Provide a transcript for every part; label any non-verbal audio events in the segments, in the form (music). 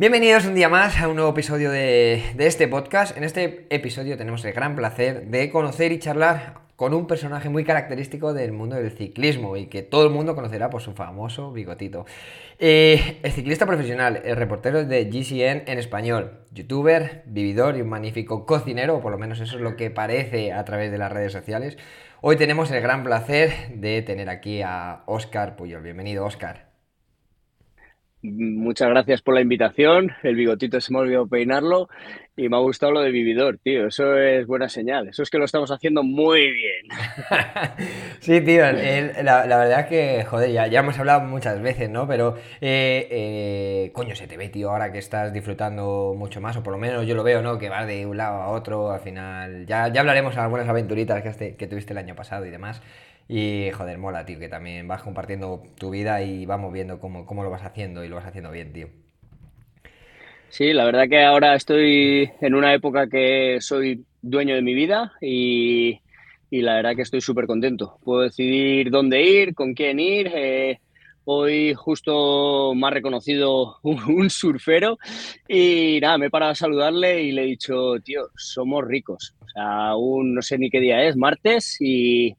Bienvenidos un día más a un nuevo episodio de, este podcast. En este episodio tenemos el gran placer de conocer y charlar con un personaje muy característico del mundo del ciclismo y que todo el mundo conocerá por su famoso bigotito. Eh, el ciclista profesional, el reportero de GCN en español, youtuber, vividor y un magnífico cocinero, o por lo menos eso es lo que parece a través de las redes sociales. Hoy tenemos el gran placer de tener aquí a Oscar Puyol. Bienvenido, Oscar. Muchas gracias por la invitación. El bigotito se me olvidó peinarlo y me ha gustado lo de vividor, tío. Eso es buena señal. Eso es que lo estamos haciendo muy bien. (laughs) sí, tío. la, verdad es que, joder, ya, ya, hemos hablado muchas veces, ¿no? Pero, eh, eh, coño, se te ve, tío, ahora que estás disfrutando mucho más, o por lo menos yo lo veo, ¿no? Que vas de un lado a otro, al final. Ya, ya hablaremos de algunas aventuritas que, que tuviste el año pasado y demás. Y joder, mola, tío, que también vas compartiendo tu vida y vamos viendo cómo, cómo lo vas haciendo y lo vas haciendo bien, tío. Sí, la verdad que ahora estoy en una época que soy dueño de mi vida y, y la verdad que estoy súper contento. Puedo decidir dónde ir, con quién ir. Eh, hoy justo me ha reconocido (laughs) un, surfero y nada, me he parado a saludarle y le he dicho, tío, somos ricos. O sea, aún no sé ni qué día es, martes, y,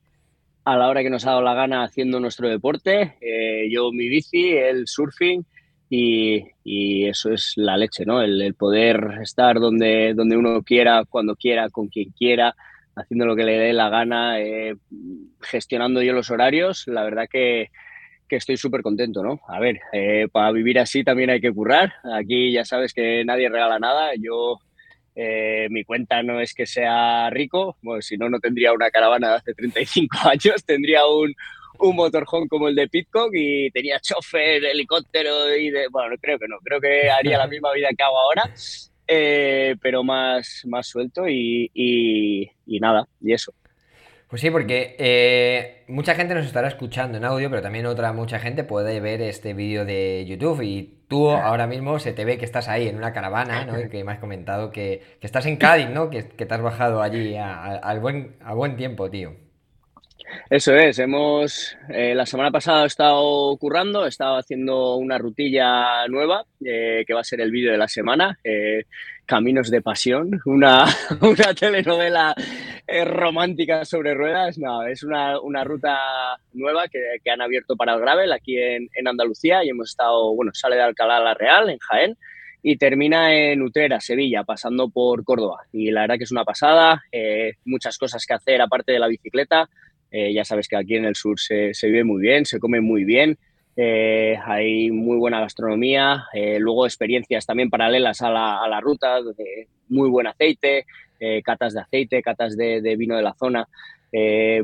a la hora que nos ha dado la gana haciendo nuestro deporte. Eh, yo mi bici, el surfing y, eso es la leche, ¿no? El, poder estar donde, donde uno quiera, cuando quiera, con quien quiera, haciendo lo que le dé la gana, eh, gestionando yo los horarios. La verdad que, que estoy súper contento, ¿no? A ver, eh, para vivir así también hay que currar. Aquí ya sabes que nadie regala nada. Yo eh, mi cuenta no es que sea rico, bueno, si no, no tendría una caravana de hace 35 (laughs) años, tendría un, un motorhome como el de Pitcock y tenía chofer, helicóptero y de... Bueno, creo que no, creo que haría la misma vida que hago ahora, eh, pero más, más suelto y, y nada, y eso. Pues sí, porque eh, mucha gente nos estará escuchando en audio, pero también otra mucha gente puede ver este vídeo de YouTube y tú ahora mismo se te ve que estás ahí en una caravana, ¿no? Y que me has comentado que, estás en Cádiz, ¿no? Que, te has bajado allí a, buen, a buen tiempo, tío. Eso es, hemos eh, la semana pasada he estado currando, he estado haciendo una rutilla nueva eh, que va a ser el vídeo de la semana, Caminos de Pasión, una, (laughs) una telenovela eh, romántica sobre ruedas. No, es una, una ruta nueva que, que, han abierto para el gravel aquí en, en, Andalucía y hemos estado, bueno, sale de Alcalá a la Real, en Jaén, y termina en Utrera, Sevilla, pasando por Córdoba. Y la verdad que es una pasada, eh, muchas cosas que hacer aparte de la bicicleta. Eh, ya sabes que aquí en el sur se, se vive muy bien, se come muy bien. Eh, hay muy buena gastronomía, eh, luego experiencias también paralelas a la, ruta, muy buen aceite, eh, catas de aceite, catas de, vino de la zona.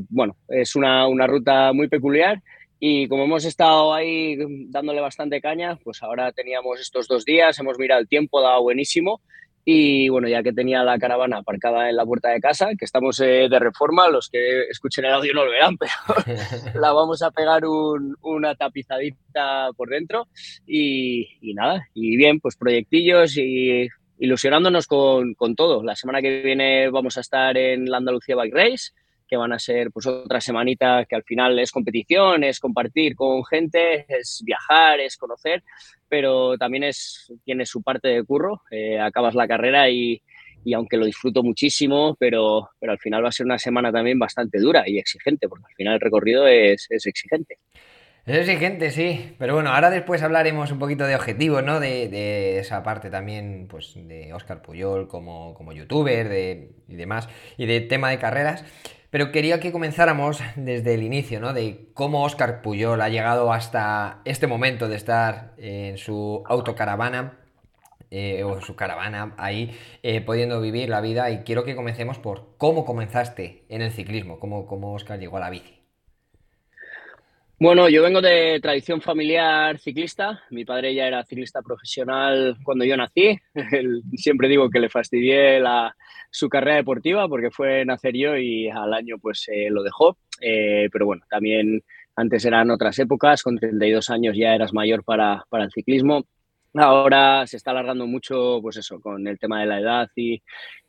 bueno, es una, una, ruta muy peculiar y como hemos estado ahí dándole bastante caña, pues ahora teníamos estos dos días, hemos mirado el tiempo, dado buenísimo y bueno, ya que tenía la caravana aparcada en la puerta de casa, que estamos eh, de reforma, los que escuchen el audio no lo verán, (laughs) pero (laughs) la vamos a pegar una tapizadita por dentro y, nada, y bien, pues proyectillos y ilusionándonos con, con, todo. La semana que viene vamos a estar en la Andalucía Bike Race, que van a ser pues otra semanita que al final es competición, es compartir con gente, es viajar, es conocer, pero también es, tiene su parte de curro, eh, acabas la carrera y, y, aunque lo disfruto muchísimo, pero, pero al final va a ser una semana también bastante dura y exigente, porque al final el recorrido es, es exigente. Es exigente, sí. Pero bueno, ahora después hablaremos un poquito de objetivos, ¿no? De, de esa parte también, pues, de Oscar Puyol como, como youtuber de, y demás, y de tema de carreras. Pero quería que comenzáramos desde el inicio, ¿no? De cómo Oscar Puyol ha llegado hasta este momento de estar en su autocaravana eh, o su caravana ahí, eh, pudiendo vivir la vida. Y quiero que comencemos por cómo comenzaste en el ciclismo, cómo, cómo Oscar llegó a la bici. Bueno, yo vengo de tradición familiar ciclista. Mi padre ya era ciclista profesional cuando yo nací. (laughs) Siempre digo que le fastidié la, su carrera deportiva porque fue nacer yo y al año pues eh, lo dejó. Eh, pero bueno, también antes eran otras épocas, con 32 años ya eras mayor para, para el ciclismo. Ahora se está alargando mucho, pues eso, con el tema de la edad y,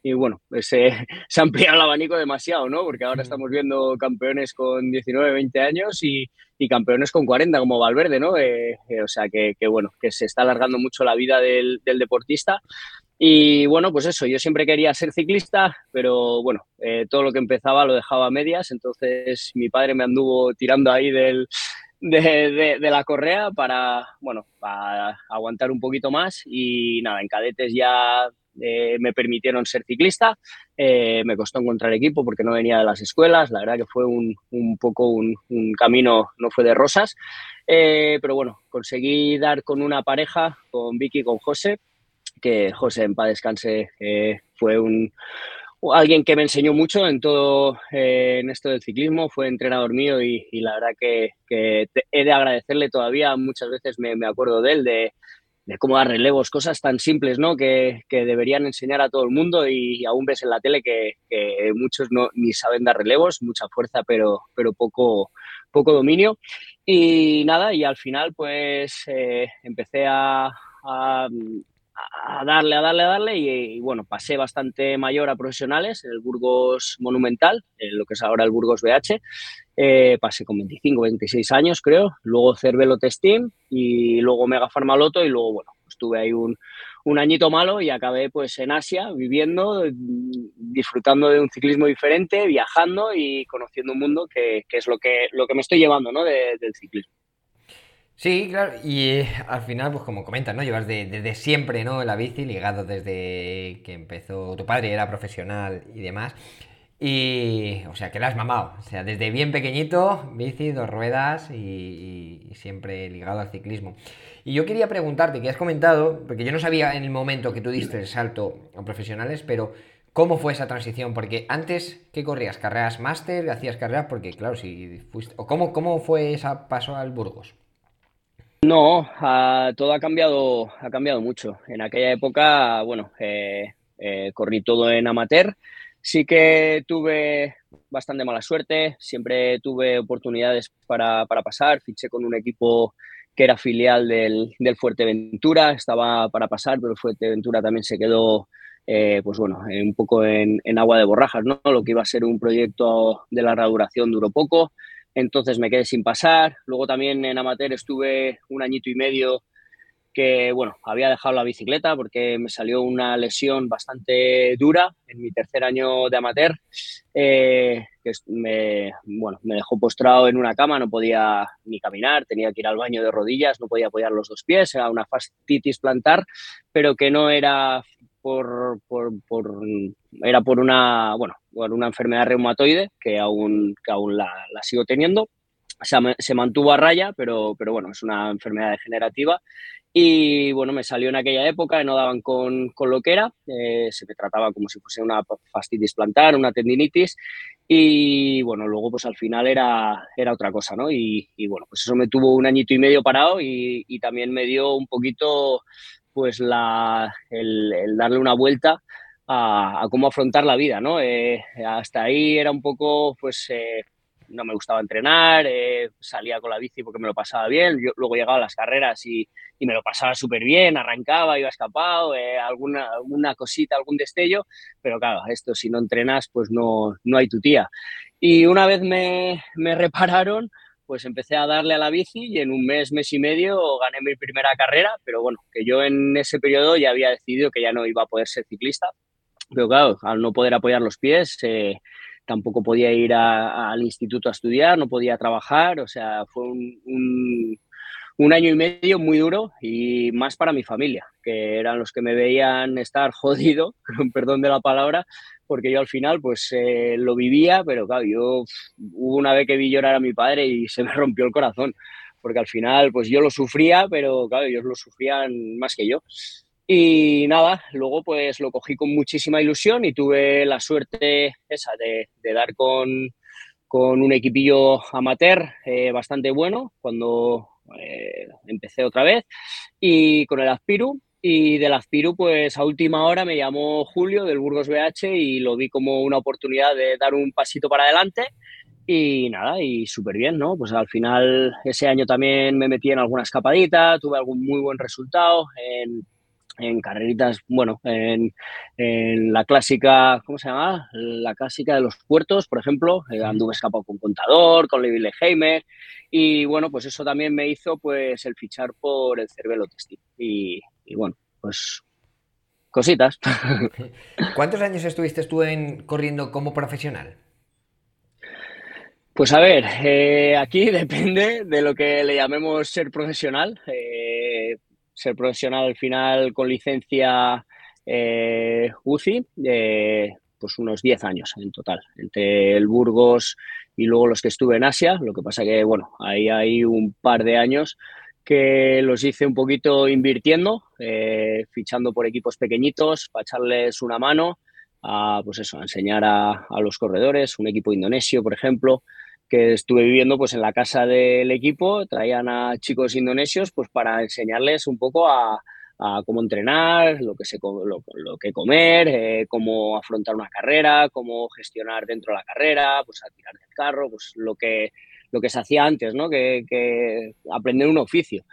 y bueno, pues, se, (laughs) se, ha ampliado el abanico demasiado, ¿no? Porque ahora estamos viendo campeones con 19, 20 años y, y campeones con 40, como Valverde, ¿no? Eh, eh, o sea que, que, bueno, que se está alargando mucho la vida del, del, deportista. Y bueno, pues eso, yo siempre quería ser ciclista, pero bueno, eh, todo lo que empezaba lo dejaba a medias, entonces mi padre me anduvo tirando ahí del, de, la correa para, bueno, para aguantar un poquito más y nada, en cadetes ya eh, me permitieron ser ciclista, eh, me costó encontrar equipo porque no venía de las escuelas, la verdad que fue un, un poco un, camino, no fue de rosas, pero bueno, conseguí dar con una pareja, con Vicky y con José, que José en paz descanse fue un alguien que me enseñó mucho en todo eh, en esto del ciclismo, fue entrenador mío y, y la verdad que, he de agradecerle todavía, muchas veces me, acuerdo de él, de, cómo dar relevos, cosas tan simples ¿no? que, que, deberían enseñar a todo el mundo y, aún ves en la tele que, muchos no, ni saben dar relevos, mucha fuerza pero, pero poco, poco dominio. Y nada, y al final pues eh, empecé a a darle, a darle, a darle y, y, bueno, pasé bastante mayor a profesionales, el Burgos Monumental, en lo que es ahora el Burgos BH, eh, pasé con 25, 26 años creo, luego Cervelo Testim y luego Mega Farmaloto y luego, bueno, estuve ahí un, un añito malo y acabé pues en Asia viviendo, disfrutando de un ciclismo diferente, viajando y conociendo un mundo que, que es lo que, lo que me estoy llevando ¿no? de, del ciclismo. Sí, claro, y eh, al final, pues como comentas, ¿no? Llevas desde de, siempre, ¿no? La bici, ligado desde que empezó tu padre, era profesional y demás. Y, o sea, que la has mamado. O sea, desde bien pequeñito, bici, dos ruedas y, y, siempre ligado al ciclismo. Y yo quería preguntarte, que has comentado, porque yo no sabía en el momento que tú diste el salto a profesionales, pero ¿cómo fue esa transición? Porque antes, ¿qué corrías? ¿Carreras máster? ¿Hacías carreras? Porque, claro, si fuiste... ¿O cómo, cómo fue ese paso al Burgos? No, todo ha cambiado, ha cambiado mucho. En aquella época, bueno, eh, eh, corrí todo en amateur. Sí que tuve bastante mala suerte, siempre tuve oportunidades para, para pasar, fiché con un equipo que era filial del, del Fuerteventura, estaba para pasar, pero Fuerteventura también se quedó, eh, pues bueno, un poco en, en, agua de borrajas, ¿no? Lo que iba a ser un proyecto de larga duración duró poco entonces me quedé sin pasar. Luego también en amateur estuve un añito y medio que, bueno, había dejado la bicicleta porque me salió una lesión bastante dura en mi tercer año de amateur, eh, que me, bueno, me dejó postrado en una cama, no podía ni caminar, tenía que ir al baño de rodillas, no podía apoyar los dos pies, era una fascitis plantar, pero que no era por, por, por, era por una, bueno, por una enfermedad reumatoide que aún, que aún la, la sigo teniendo. Se, se, mantuvo a raya, pero, pero bueno, es una enfermedad degenerativa. Y bueno, me salió en aquella época, no daban con, con lo que era, eh, se me trataba como si fuese una fascitis plantar, una tendinitis, y bueno, luego pues al final era, era otra cosa, ¿no? Y, y bueno, pues eso me tuvo un añito y medio parado y, y también me dio un poquito pues el, darle una vuelta a, cómo afrontar la vida, ¿no? Eh, hasta ahí era un poco, pues, eh, no me gustaba entrenar, eh, salía con la bici porque me lo pasaba bien, yo luego llegaba a las carreras y, y me lo pasaba súper bien, arrancaba, iba escapado, alguna, alguna cosita, algún destello, pero claro, esto si no entrenas, pues no, no hay tu tía. Y una vez me, me (laughs) repararon, pues empecé a darle a la bici y en un mes, mes y medio gané mi primera carrera, pero bueno, que yo en ese periodo ya había decidido que ya no iba a poder ser ciclista, pero claro, al no poder apoyar los pies, eh, tampoco podía ir al instituto a estudiar, no podía trabajar, o sea, fue un, un, un, año y medio muy duro y más para mi familia, que eran los que me veían estar (laughs) jodido, (laughs) perdón de la palabra, porque yo al final pues eh, lo vivía, pero claro, yo hubo una vez que vi llorar a mi padre y se me (laughs) rompió el corazón, porque al final pues yo lo sufría, pero claro, ellos lo sufrían más que yo. Y nada, luego pues lo cogí con muchísima ilusión y tuve la suerte esa de, dar con, con, un equipillo amateur eh, bastante bueno cuando eh, empecé otra vez y con el Aspiru y del Aspiru, pues a última hora me llamó Julio del Burgos BH y lo vi como una oportunidad de dar un pasito para adelante. Y nada, y súper bien, ¿no? Pues al final ese año también me metí en alguna escapadita, tuve algún muy buen resultado en, en carreritas, bueno, en, en, la clásica, ¿cómo se llama? La clásica de los puertos, por ejemplo, eh, anduve escapado con Contador, con Levi Heimer, y bueno, pues eso también me hizo pues el fichar por el Cervelo Testing. Y, y bueno, pues cositas. (laughs) ¿Cuántos años estuviste tú en, corriendo como profesional? Pues a ver, eh, aquí (laughs) depende de lo que le llamemos ser profesional. Eh, ser profesional al final con licencia eh, UCI, pues unos 10 años en total, entre el Burgos y luego los que estuve en Asia. Lo que pasa que, bueno, ahí hay un par de años que los hice un poquito invirtiendo, eh, fichando por equipos pequeñitos para echarles una mano, a, pues eso, a enseñar a, los corredores, un equipo indonesio, por ejemplo, que estuve viviendo pues en la casa del equipo, traían a chicos indonesios pues para enseñarles un poco a, cómo entrenar, lo que, se, lo que comer, eh, cómo afrontar una carrera, cómo gestionar dentro de la carrera, pues a tirar del carro, pues lo que lo que se hacía antes, ¿no? Que, que aprender un oficio.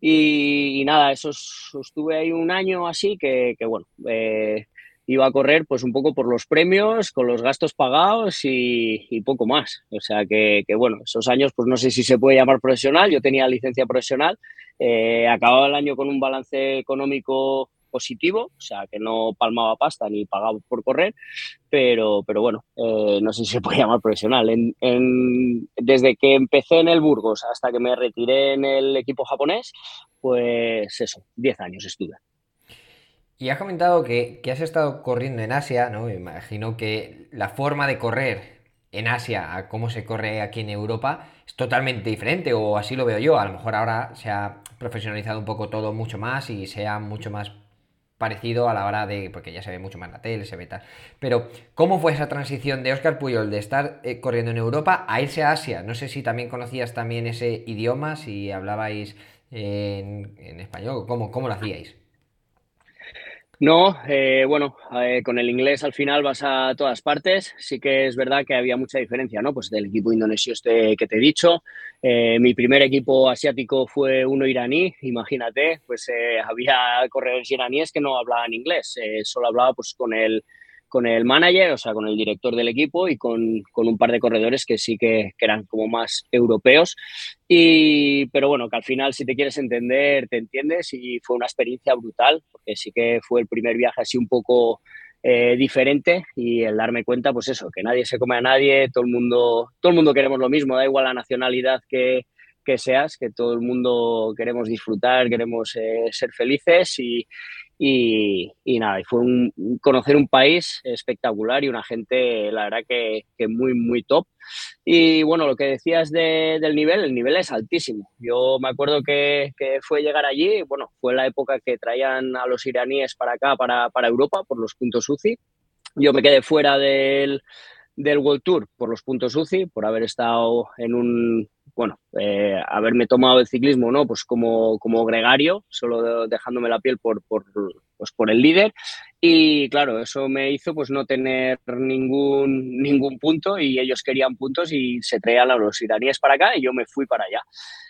Y, y, nada, eso estuve ahí un año así que, que bueno, eh, iba a correr pues un poco por los premios, con los gastos pagados y, y poco más. O sea que, que, bueno, esos años pues no sé si se puede llamar profesional, yo tenía licencia profesional, eh, acababa el año con un balance económico positivo, o sea, que no palmaba pasta ni pagaba por correr, pero, pero bueno, eh, no sé si se puede (laughs) llamar profesional. Desde que empecé en el Burgos hasta que me retiré en el equipo japonés, pues eso, 10 años estuve. Y has comentado que, que, has estado corriendo en Asia, ¿no? Me imagino que la forma de correr en Asia a cómo se corre aquí en Europa es totalmente diferente, o así lo veo yo. A lo mejor ahora se ha profesionalizado un poco todo mucho más y sea mucho más parecido a la hora de, porque ya se ve mucho más la tele, se ve tal. Pero, ¿cómo fue esa transición de Oscar Puyol de estar eh, corriendo en Europa a irse a Asia? No sé si también conocías también ese idioma, si hablabais en, en español, ¿cómo, ¿cómo lo hacíais? No, eh, bueno, eh, con el inglés al final vas a todas partes. Sí que es verdad que había mucha diferencia, ¿no? Pues del equipo indonesio este que te he dicho. Eh, mi primer equipo asiático fue uno iraní, imagínate, pues eh, había corredores iraníes que no hablaban inglés, eh, solo hablaba pues con el con el manager, o sea, con el director del equipo y con, con un par de corredores que sí que, que, eran como más europeos. Y, pero bueno, que al final si te quieres entender, te entiendes y fue una experiencia brutal, porque sí que fue el primer viaje así un poco eh, diferente y el darme cuenta, pues eso, que nadie se come a nadie, todo el mundo, todo el mundo queremos lo mismo, da igual la nacionalidad que, que seas, que todo el mundo queremos disfrutar, queremos eh, ser felices y, y, y, nada, fue un, conocer un país espectacular y una gente, la verdad, que, que muy, muy top. Y bueno, lo que decías de, del nivel, el nivel es altísimo. Yo me acuerdo que, que, fue llegar allí, bueno, fue la época que traían a los iraníes para acá, para, para Europa, por los puntos UCI. Yo me quedé fuera del, del World Tour por los puntos UCI, por haber estado en un, bueno, eh, haberme tomado el ciclismo, ¿no? Pues como, como gregario, solo dejándome la piel por, por, pues por el líder. Y claro, eso me hizo pues no tener ningún, ningún punto y ellos querían puntos y se traían a los iraníes para acá y yo me fui para allá.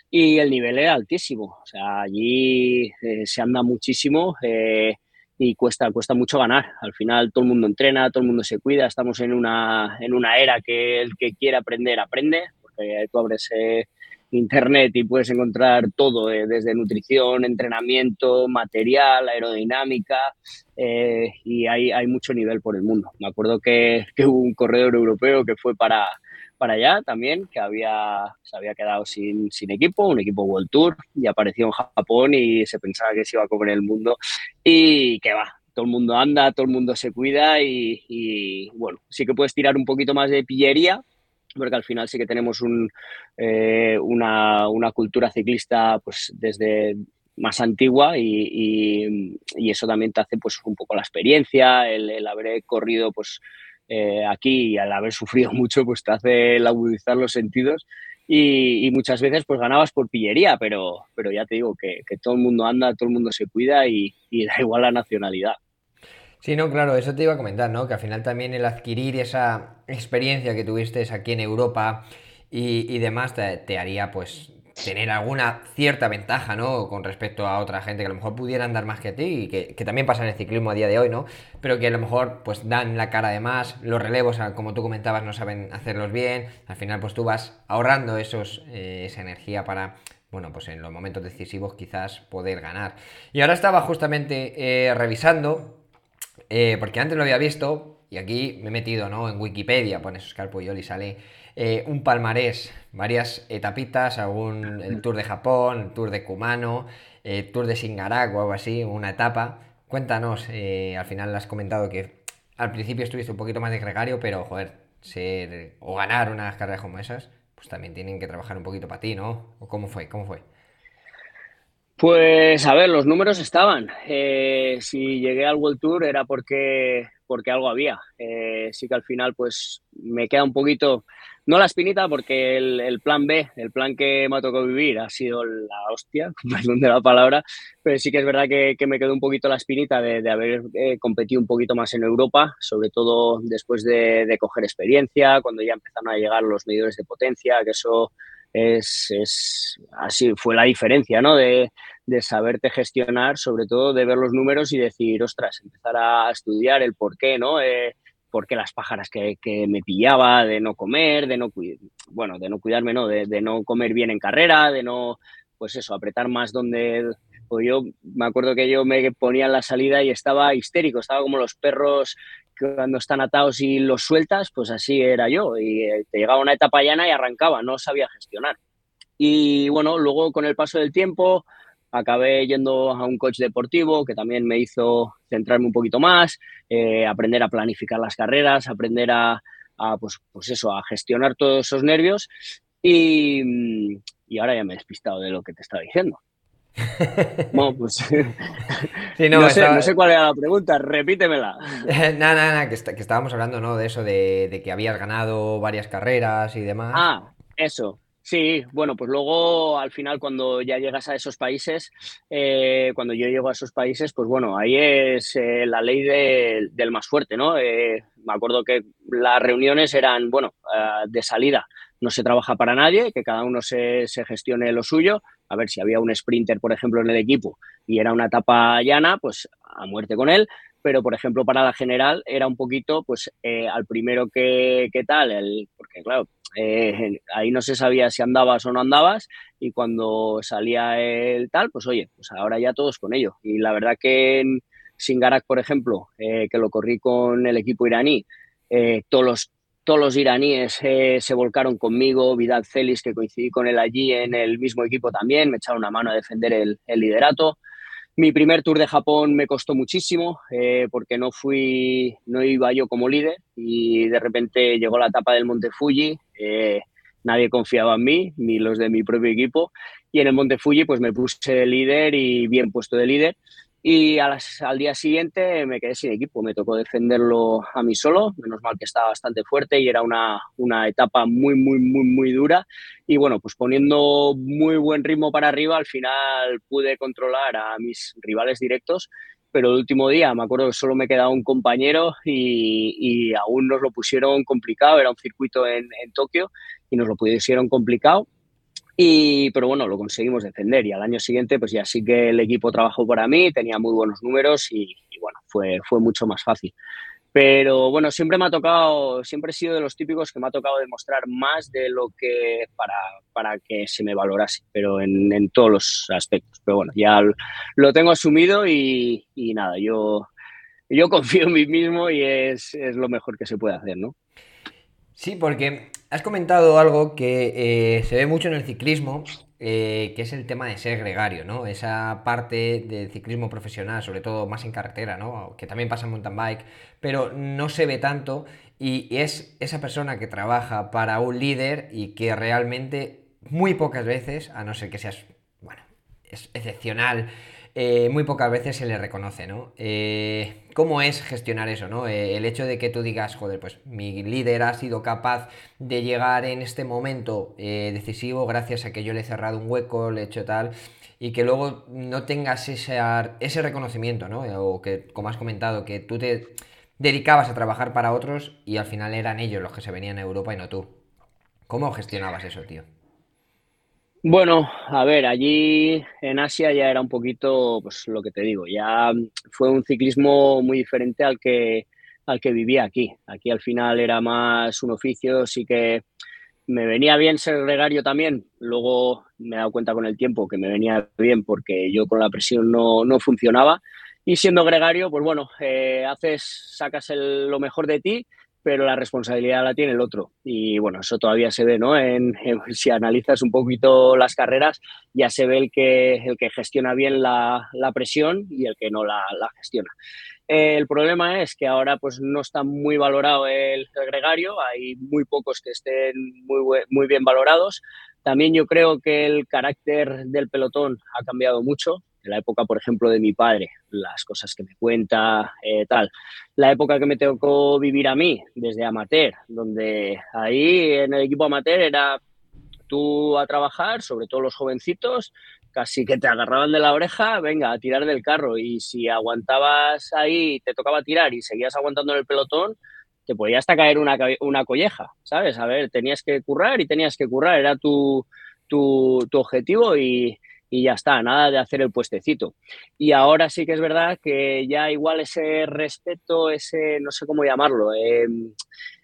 Y el nivel era altísimo, o sea, allí eh, se anda muchísimo. Eh, y cuesta, cuesta mucho ganar. Al final todo el mundo entrena, todo el mundo se cuida, estamos en una, en una era que el que quiere aprender, aprende, porque tú abres eh, internet y puedes encontrar todo, eh, desde nutrición, entrenamiento, material, aerodinámica, eh, y hay, hay mucho nivel por el mundo. Me acuerdo que, que hubo un corredor europeo que fue para, para allá también, que había, se había quedado sin, sin, equipo, un equipo World Tour, y apareció en Japón y se pensaba que se iba a comer el mundo y que va. Todo el mundo anda, todo el mundo se cuida y, y bueno, sí que puedes tirar un poquito más de pillería, porque al final sí que tenemos un, eh, una, una, cultura ciclista pues desde más antigua y, y, y, eso también te hace pues un poco la experiencia, el, el haber corrido pues eh, aquí al haber sufrido (laughs) mucho, pues te hace agudizar los sentidos y, muchas veces pues ganabas por pillería, pero, pero ya te digo que, todo el mundo anda, todo el mundo se cuida y, da igual la nacionalidad. Sí, no, claro, eso te iba a comentar, ¿no? Que al final también el adquirir esa experiencia que tuviste aquí en Europa y, demás te haría pues tener alguna cierta ventaja, ¿no? Con respecto a otra gente que a lo mejor pudieran dar más que ti y que, también pasa en el ciclismo a día de hoy, ¿no? Pero que a lo mejor pues dan la cara de más, los relevos, como tú comentabas, no saben hacerlos bien, al final pues tú vas ahorrando esos, eh, esa energía para bueno, pues en los momentos decisivos quizás poder ganar. Y ahora estaba justamente eh, revisando, eh, porque antes lo había visto, y aquí me he metido, ¿no? En Wikipedia, pones Oscar Puyol y sale eh, un palmarés, varias etapitas, algún el Tour de Japón, el Tour de Kumano, el Tour de Singarak o algo así, una etapa. Cuéntanos, eh, al final has comentado que al principio estuviste un poquito más de gregario, pero joder, ser o ganar unas carreras como esas, pues también tienen que trabajar un poquito para ti, ¿no? ¿O cómo fue? ¿Cómo fue? Pues a ver, los números estaban. Eh, si llegué al World Tour era porque, porque algo había. Eh, sí que al final pues me queda un poquito no la espinita, porque el, plan B, el plan que me ha tocado vivir, ha sido la hostia, (laughs) perdón de la palabra, pero sí que es verdad que, me quedó un poquito la espinita de, haber eh, competido un poquito más en Europa, sobre todo después de, coger experiencia, cuando ya empezaron a llegar los medidores de potencia, que eso es, así fue la diferencia, ¿no? De, de, saberte gestionar, sobre todo de ver los números y decir, ostras, empezar a estudiar el por qué, ¿no? Eh, porque las pájaras que, me pillaba, de no comer, de no, bueno, de no cuidarme, no, de, no comer bien en carrera, de no, pues eso, apretar más donde... Pues yo me acuerdo que yo me ponía en la salida y estaba histérico, estaba como los perros cuando están atados y los sueltas, pues así era yo. Y eh, te llegaba una etapa llana y arrancaba, no sabía gestionar. Y bueno, luego con el paso del tiempo, acabé yendo a un coach deportivo que también me hizo centrarme un poquito más, eh, aprender a planificar las carreras, aprender a, pues, pues, eso, a gestionar todos esos nervios y, ahora ya me he despistado de lo que te estaba diciendo. (laughs) bueno, pues (laughs) (laughs) no, sé, cuál era la pregunta, repítemela. Nada, nada, nada, que, que, estábamos hablando ¿no? de eso, de, de que habías ganado varias carreras y demás. Ah, eso. Sí, bueno, pues luego al final cuando ya llegas a esos países, eh, cuando yo llego a esos países, pues bueno, ahí es eh, la ley del más fuerte, ¿no? Eh, me acuerdo que las reuniones eran, bueno, de salida, no se trabaja para nadie, que cada uno se, se, gestione lo suyo. A ver, si había un sprinter, por ejemplo, en el equipo y era una etapa llana, pues a muerte con él. Pero, por ejemplo, para la general era un poquito, pues, al primero que, que tal, el, porque claro, eh, ahí no se sabía si andabas o no andabas y cuando salía el tal, pues oye, pues ahora ya todos con ello. Y la verdad que en Singarak, por ejemplo, eh, que lo corrí con el equipo iraní, eh, todos los todos los iraníes se volcaron conmigo, Vidal Celis, que coincidí con él allí en el mismo equipo también, me echaron una mano a defender el, el liderato. Mi primer tour de Japón me costó muchísimo eh, porque no fui, no iba yo como líder y de repente llegó la etapa del Monte Fuji. Eh, nadie confiaba en mí, ni los de mi propio equipo. Y en el Monte Fuji pues me puse de líder y bien puesto de líder. Y al día siguiente me quedé sin equipo, me tocó defenderlo a mí solo, menos mal que estaba bastante fuerte y era una, una, etapa muy, muy, muy, muy dura. Y bueno, pues poniendo muy buen ritmo para arriba, al final pude controlar a mis rivales directos, pero el último día me acuerdo que solo me quedaba un compañero y, y aún nos lo pusieron complicado, era un circuito en, en Tokio y nos lo pusieron complicado y, pero bueno, lo conseguimos defender y al año siguiente pues ya sí que el equipo trabajó para mí, tenía muy buenos números y, bueno, fue, fue mucho más fácil. Pero bueno, siempre me ha tocado, siempre he sido de los típicos que me ha tocado demostrar más de lo que para, para que se me valorase, pero en, en todos los aspectos. Pero bueno, ya lo tengo asumido y, y nada, yo, yo (laughs) confío en mí mismo y es, es lo mejor que se puede hacer, ¿no? Sí, porque has comentado algo que eh, se ve mucho en el ciclismo, eh, que es el tema de ser gregario, ¿no? Esa parte del ciclismo profesional, sobre todo más en carretera, ¿no? Que también pasa en mountain bike, pero no se ve tanto y es esa persona que trabaja para un líder y que realmente muy pocas veces, a no ser que seas, bueno, es excepcional, eh, muy pocas veces se le reconoce, ¿no? Eh, ¿Cómo es gestionar eso, ¿no? Eh, el hecho de que tú digas, joder, pues mi líder ha sido capaz de llegar en este momento decisivo gracias a que yo le he cerrado un hueco, le he hecho tal, y que luego no tengas ese, ese reconocimiento, ¿no? O que, como has comentado, que tú te dedicabas a trabajar para otros y al final eran ellos los que se venían a Europa y no tú. ¿Cómo gestionabas eso, tío? Bueno, a ver, allí en Asia ya era un poquito, pues lo que te digo, ya fue un ciclismo muy diferente al que, al que vivía aquí. Aquí al final era más un oficio, sí que me venía bien ser gregario también. Luego me he dado cuenta con el tiempo que me venía bien porque yo con la presión no, no funcionaba. Y siendo gregario, pues bueno, eh, haces, sacas lo mejor de ti pero la responsabilidad la tiene el otro. Y bueno, eso todavía se ve, ¿no? En, si analizas un poquito las carreras, ya se ve el que, el que gestiona bien la, la presión y el que no la, la gestiona. el problema es que ahora pues no está muy valorado el, el, gregario, hay muy pocos que estén muy, muy bien valorados. También yo creo que el carácter del pelotón ha cambiado mucho de la época, por ejemplo, de mi padre, las cosas que me cuenta, eh, tal. La época que me tocó vivir a mí, desde amateur, donde ahí en el equipo amateur era tú a trabajar, sobre todo los jovencitos, casi que te agarraban de la oreja, venga, a tirar del carro. Y si aguantabas ahí, te tocaba tirar y seguías aguantando en el pelotón, te podía hasta caer una, una colleja, ¿sabes? A ver, tenías que currar y tenías que currar, era tu, tu, tu objetivo y, y ya está, nada de hacer el puestecito. Y ahora sí que es verdad que ya igual ese respeto, ese, no sé cómo llamarlo, eh,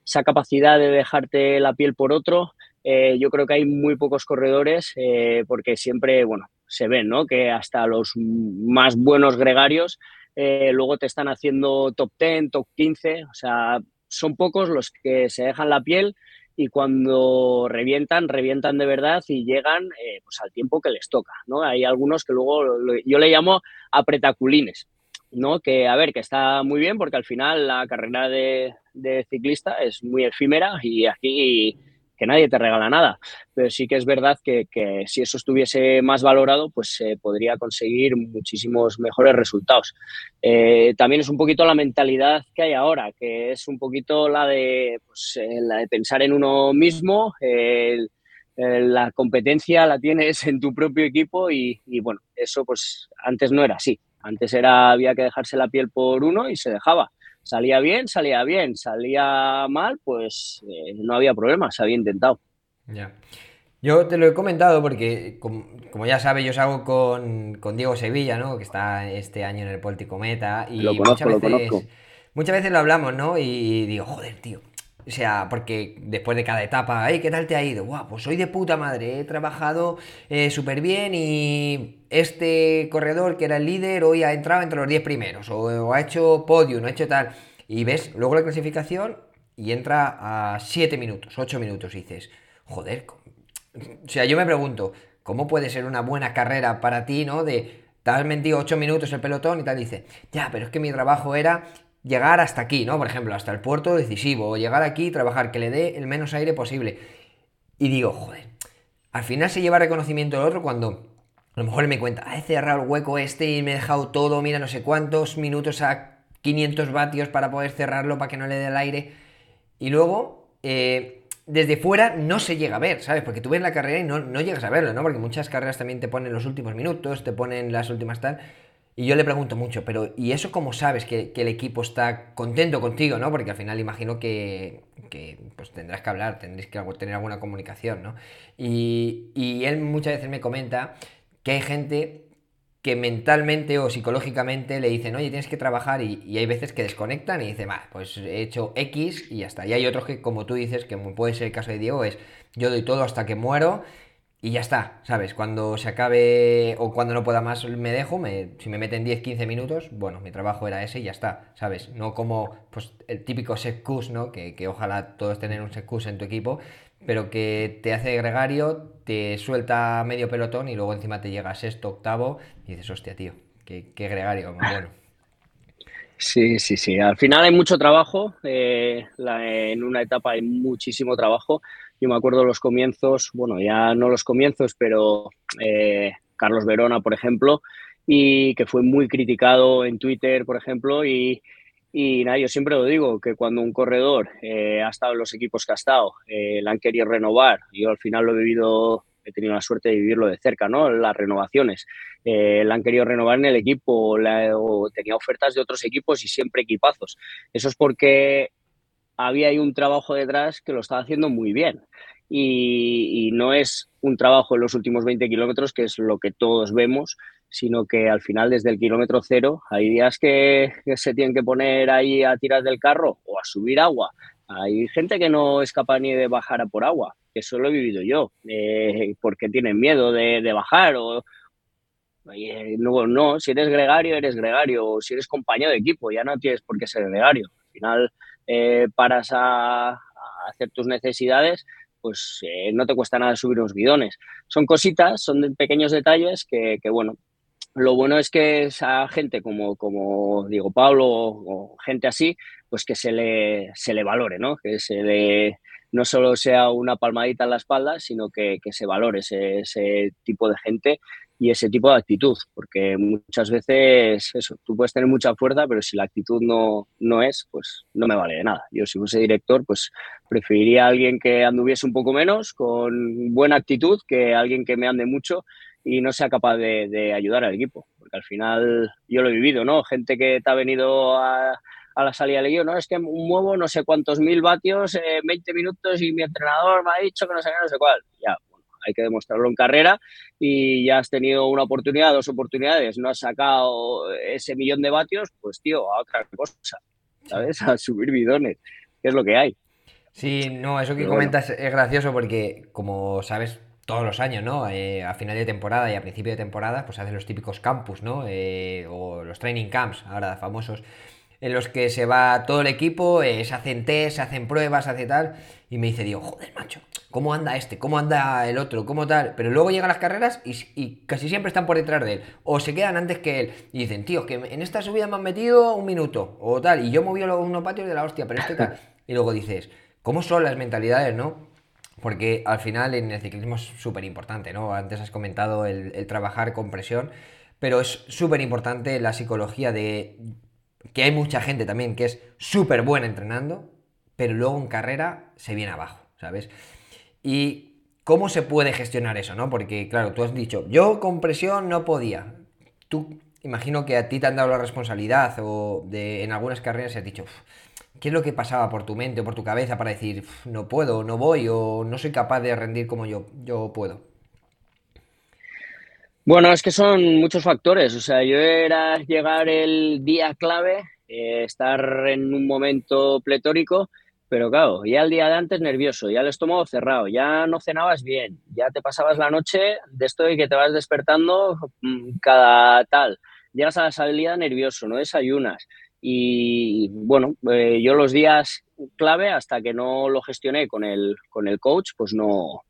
esa capacidad de dejarte la piel por otro, eh, yo creo que hay muy pocos corredores eh, porque siempre, bueno, se ven, ¿no? Que hasta los más buenos gregarios luego te están haciendo top 10, top 15, o sea, son pocos los que se dejan la piel y cuando revientan, revientan de verdad y llegan eh, pues al tiempo que les toca, ¿no? Hay algunos que luego yo le llamo apretaculines, ¿no? Que, a ver, que está muy bien porque al final la carrera de, de ciclista es muy efímera y aquí que nadie te regala nada. Pero sí que es verdad que, si eso estuviese más valorado, pues se podría conseguir muchísimos mejores resultados. Eh, también es un poquito la mentalidad que hay ahora, que es un poquito la de, pues, eh, la de pensar en uno mismo. la competencia la tienes en tu propio equipo y, y, bueno, eso pues antes no era así. Antes era, había que dejarse la piel por uno y se dejaba. Salía bien, salía bien, salía mal, pues eh, no había problema, se había intentado. Ya. Yo te lo he comentado porque, como, ya sabes, yo salgo con, con, Diego Sevilla, ¿no? Que está este año en el Póltico Meta. Y lo conozco, muchas veces, lo conozco. Muchas veces lo hablamos, ¿no? Y digo, joder, tío, o sea, porque después de cada etapa, ay, ¿qué tal te ha ido? Guau, pues soy de puta madre, he trabajado eh, súper bien y este corredor que era el líder hoy ha entrado entre los 10 primeros, o, ha hecho podio, no ha hecho tal. Y ves luego la clasificación y entra a 7 minutos, 8 minutos y dices, joder, o sea, yo me pregunto, ¿cómo puede ser una buena carrera para ti, ¿no? De, te has mentido 8 minutos el pelotón y tal, dice, ya, pero es que mi trabajo era llegar hasta aquí, ¿no? Por ejemplo, hasta el puerto decisivo, o llegar aquí y trabajar, que le dé el menos aire posible. Y digo, joder, al final se lleva reconocimiento el otro cuando a lo mejor me cuenta, ah, he cerrado el hueco este y me he dejado todo, mira, no sé cuántos minutos a 500 vatios para poder cerrarlo para que no le dé el aire. Y luego, eh, desde fuera no se llega a ver, ¿sabes? Porque tú ves la carrera y no, no llegas a verlo, ¿no? Porque muchas carreras también te ponen los últimos minutos, te ponen las últimas tal. Y yo le pregunto mucho, pero ¿y eso cómo sabes que, el equipo está contento contigo, no? Porque al final imagino que, pues tendrás que hablar, tendréis que tener alguna comunicación, ¿no? Y, y, él muchas veces me comenta que hay gente que mentalmente o psicológicamente le dicen, oye, tienes que trabajar y, hay veces que desconectan y dicen, va, pues he hecho X y ya. Y hay otros que, como tú dices, que puede ser el caso de Diego, es yo doy todo hasta que muero y ya está, ¿sabes? Cuando se acabe o cuando no pueda más me dejo, me, si me meten 10, 15 minutos, bueno, mi trabajo era ese y ya está, ¿sabes? No como pues, el típico secus, ¿no? Que, que ojalá todos tengan un secus en tu equipo, pero que te hace gregario, te suelta medio pelotón y luego encima te llega sexto, octavo y dices, hostia, tío, qué, qué gregario, bueno. Sí, sí, sí. Al final hay mucho trabajo. Eh, en una etapa hay muchísimo trabajo. Yo me acuerdo los comienzos, bueno, ya no los comienzos, pero eh, Carlos Verona, por ejemplo, y que fue muy criticado en Twitter, por ejemplo, y, y nada, yo siempre lo digo, que cuando un corredor eh, ha estado en los equipos que ha estado, eh, la han querido renovar, yo al final lo he vivido he tenido la suerte de vivirlo de cerca, ¿no? Las renovaciones. Eh, la han querido renovar en el equipo o tenía ofertas de otros equipos y siempre equipazos. Eso es porque había ahí un trabajo detrás que lo estaba haciendo muy bien. Y, no es un trabajo en los últimos 20 kilómetros, que es lo que todos vemos, sino que al final desde el kilómetro cero hay días que, se tienen que poner ahí a tirar del carro o a subir agua. Hay gente que no es capaz ni de bajar a por agua, que eso lo he vivido yo, eh, porque tienen miedo de, bajar o, no, no, si eres gregario, eres gregario, o si eres compañero de equipo, ya no tienes por qué ser gregario. Al final eh, paras a, hacer tus necesidades, pues eh, no te cuesta nada subir unos bidones. Son cositas, son pequeños detalles que, bueno, lo bueno es que esa gente como, como Diego Pablo o, gente así, pues que se le, se le valore, ¿no? Que se le, no solo sea una palmadita en la espalda, sino que, se valore ese, tipo de gente y ese tipo de actitud, porque muchas veces eso, tú puedes tener mucha fuerza, pero si la actitud no, no es, pues no me vale de nada. Yo si fuese director, pues preferiría a alguien que anduviese un poco menos, con buena actitud, que alguien que me ande mucho y no sea capaz de, ayudar al equipo, porque al final yo lo he vivido, ¿no? Gente que te ha venido a, la salida de no, es que muevo no sé cuántos mil vatios en 20 minutos y mi entrenador me ha dicho que no sé qué, no sé cuál. Ya, hay que demostrarlo en carrera y ya has tenido una oportunidad, dos oportunidades, no has sacado ese millón de vatios, pues tío, a otra cosa, ¿sabes? A subir bidones, que es lo que hay. Sí, no, eso que comentas es gracioso porque, como sabes, todos los años, ¿no? Eh, a final de temporada y a principio de temporada, pues hacen los típicos campus, ¿no? Eh, o los training camps, ahora famosos, en los que se va todo el equipo, eh, se hacen test, se hacen pruebas, se hace tal, y me dice, digo, joder, macho, ¿cómo anda este? ¿Cómo anda el otro? ¿Cómo tal? Pero luego llegan las carreras y, casi siempre están por detrás de él, o se quedan antes que él, y dicen, tío, que en esta subida me han metido un minuto, o tal, y yo moví los unos patios de la hostia, pero este tal. (laughs) Y luego dices, ¿cómo son las mentalidades, no? Porque al final en el ciclismo es súper importante, ¿no? Antes has comentado el trabajar con presión, pero es súper importante la psicología de que hay mucha gente también que es súper buena entrenando, pero luego en carrera se viene abajo, ¿sabes? Y cómo se puede gestionar eso, ¿no? Porque, claro, tú has dicho, yo con presión no podía. Tú, imagino que a ti te han dado la responsabilidad o de, en algunas carreras se has dicho, ¿qué es lo que pasaba por tu mente o por tu cabeza para decir, no puedo, no voy o no soy capaz de rendir como yo, yo puedo? Bueno, es que son muchos factores. O sea, yo era llegar el día clave, eh, estar en un momento pletórico, pero claro, ya el día de antes nervioso, ya el estómago cerrado, ya no cenabas bien, ya te pasabas la noche de esto de que te vas despertando mm, cada tal. Llegas a la salida nervioso, no desayunas. Y bueno, eh, yo los días clave, hasta que no lo gestioné con el, con el coach, pues no,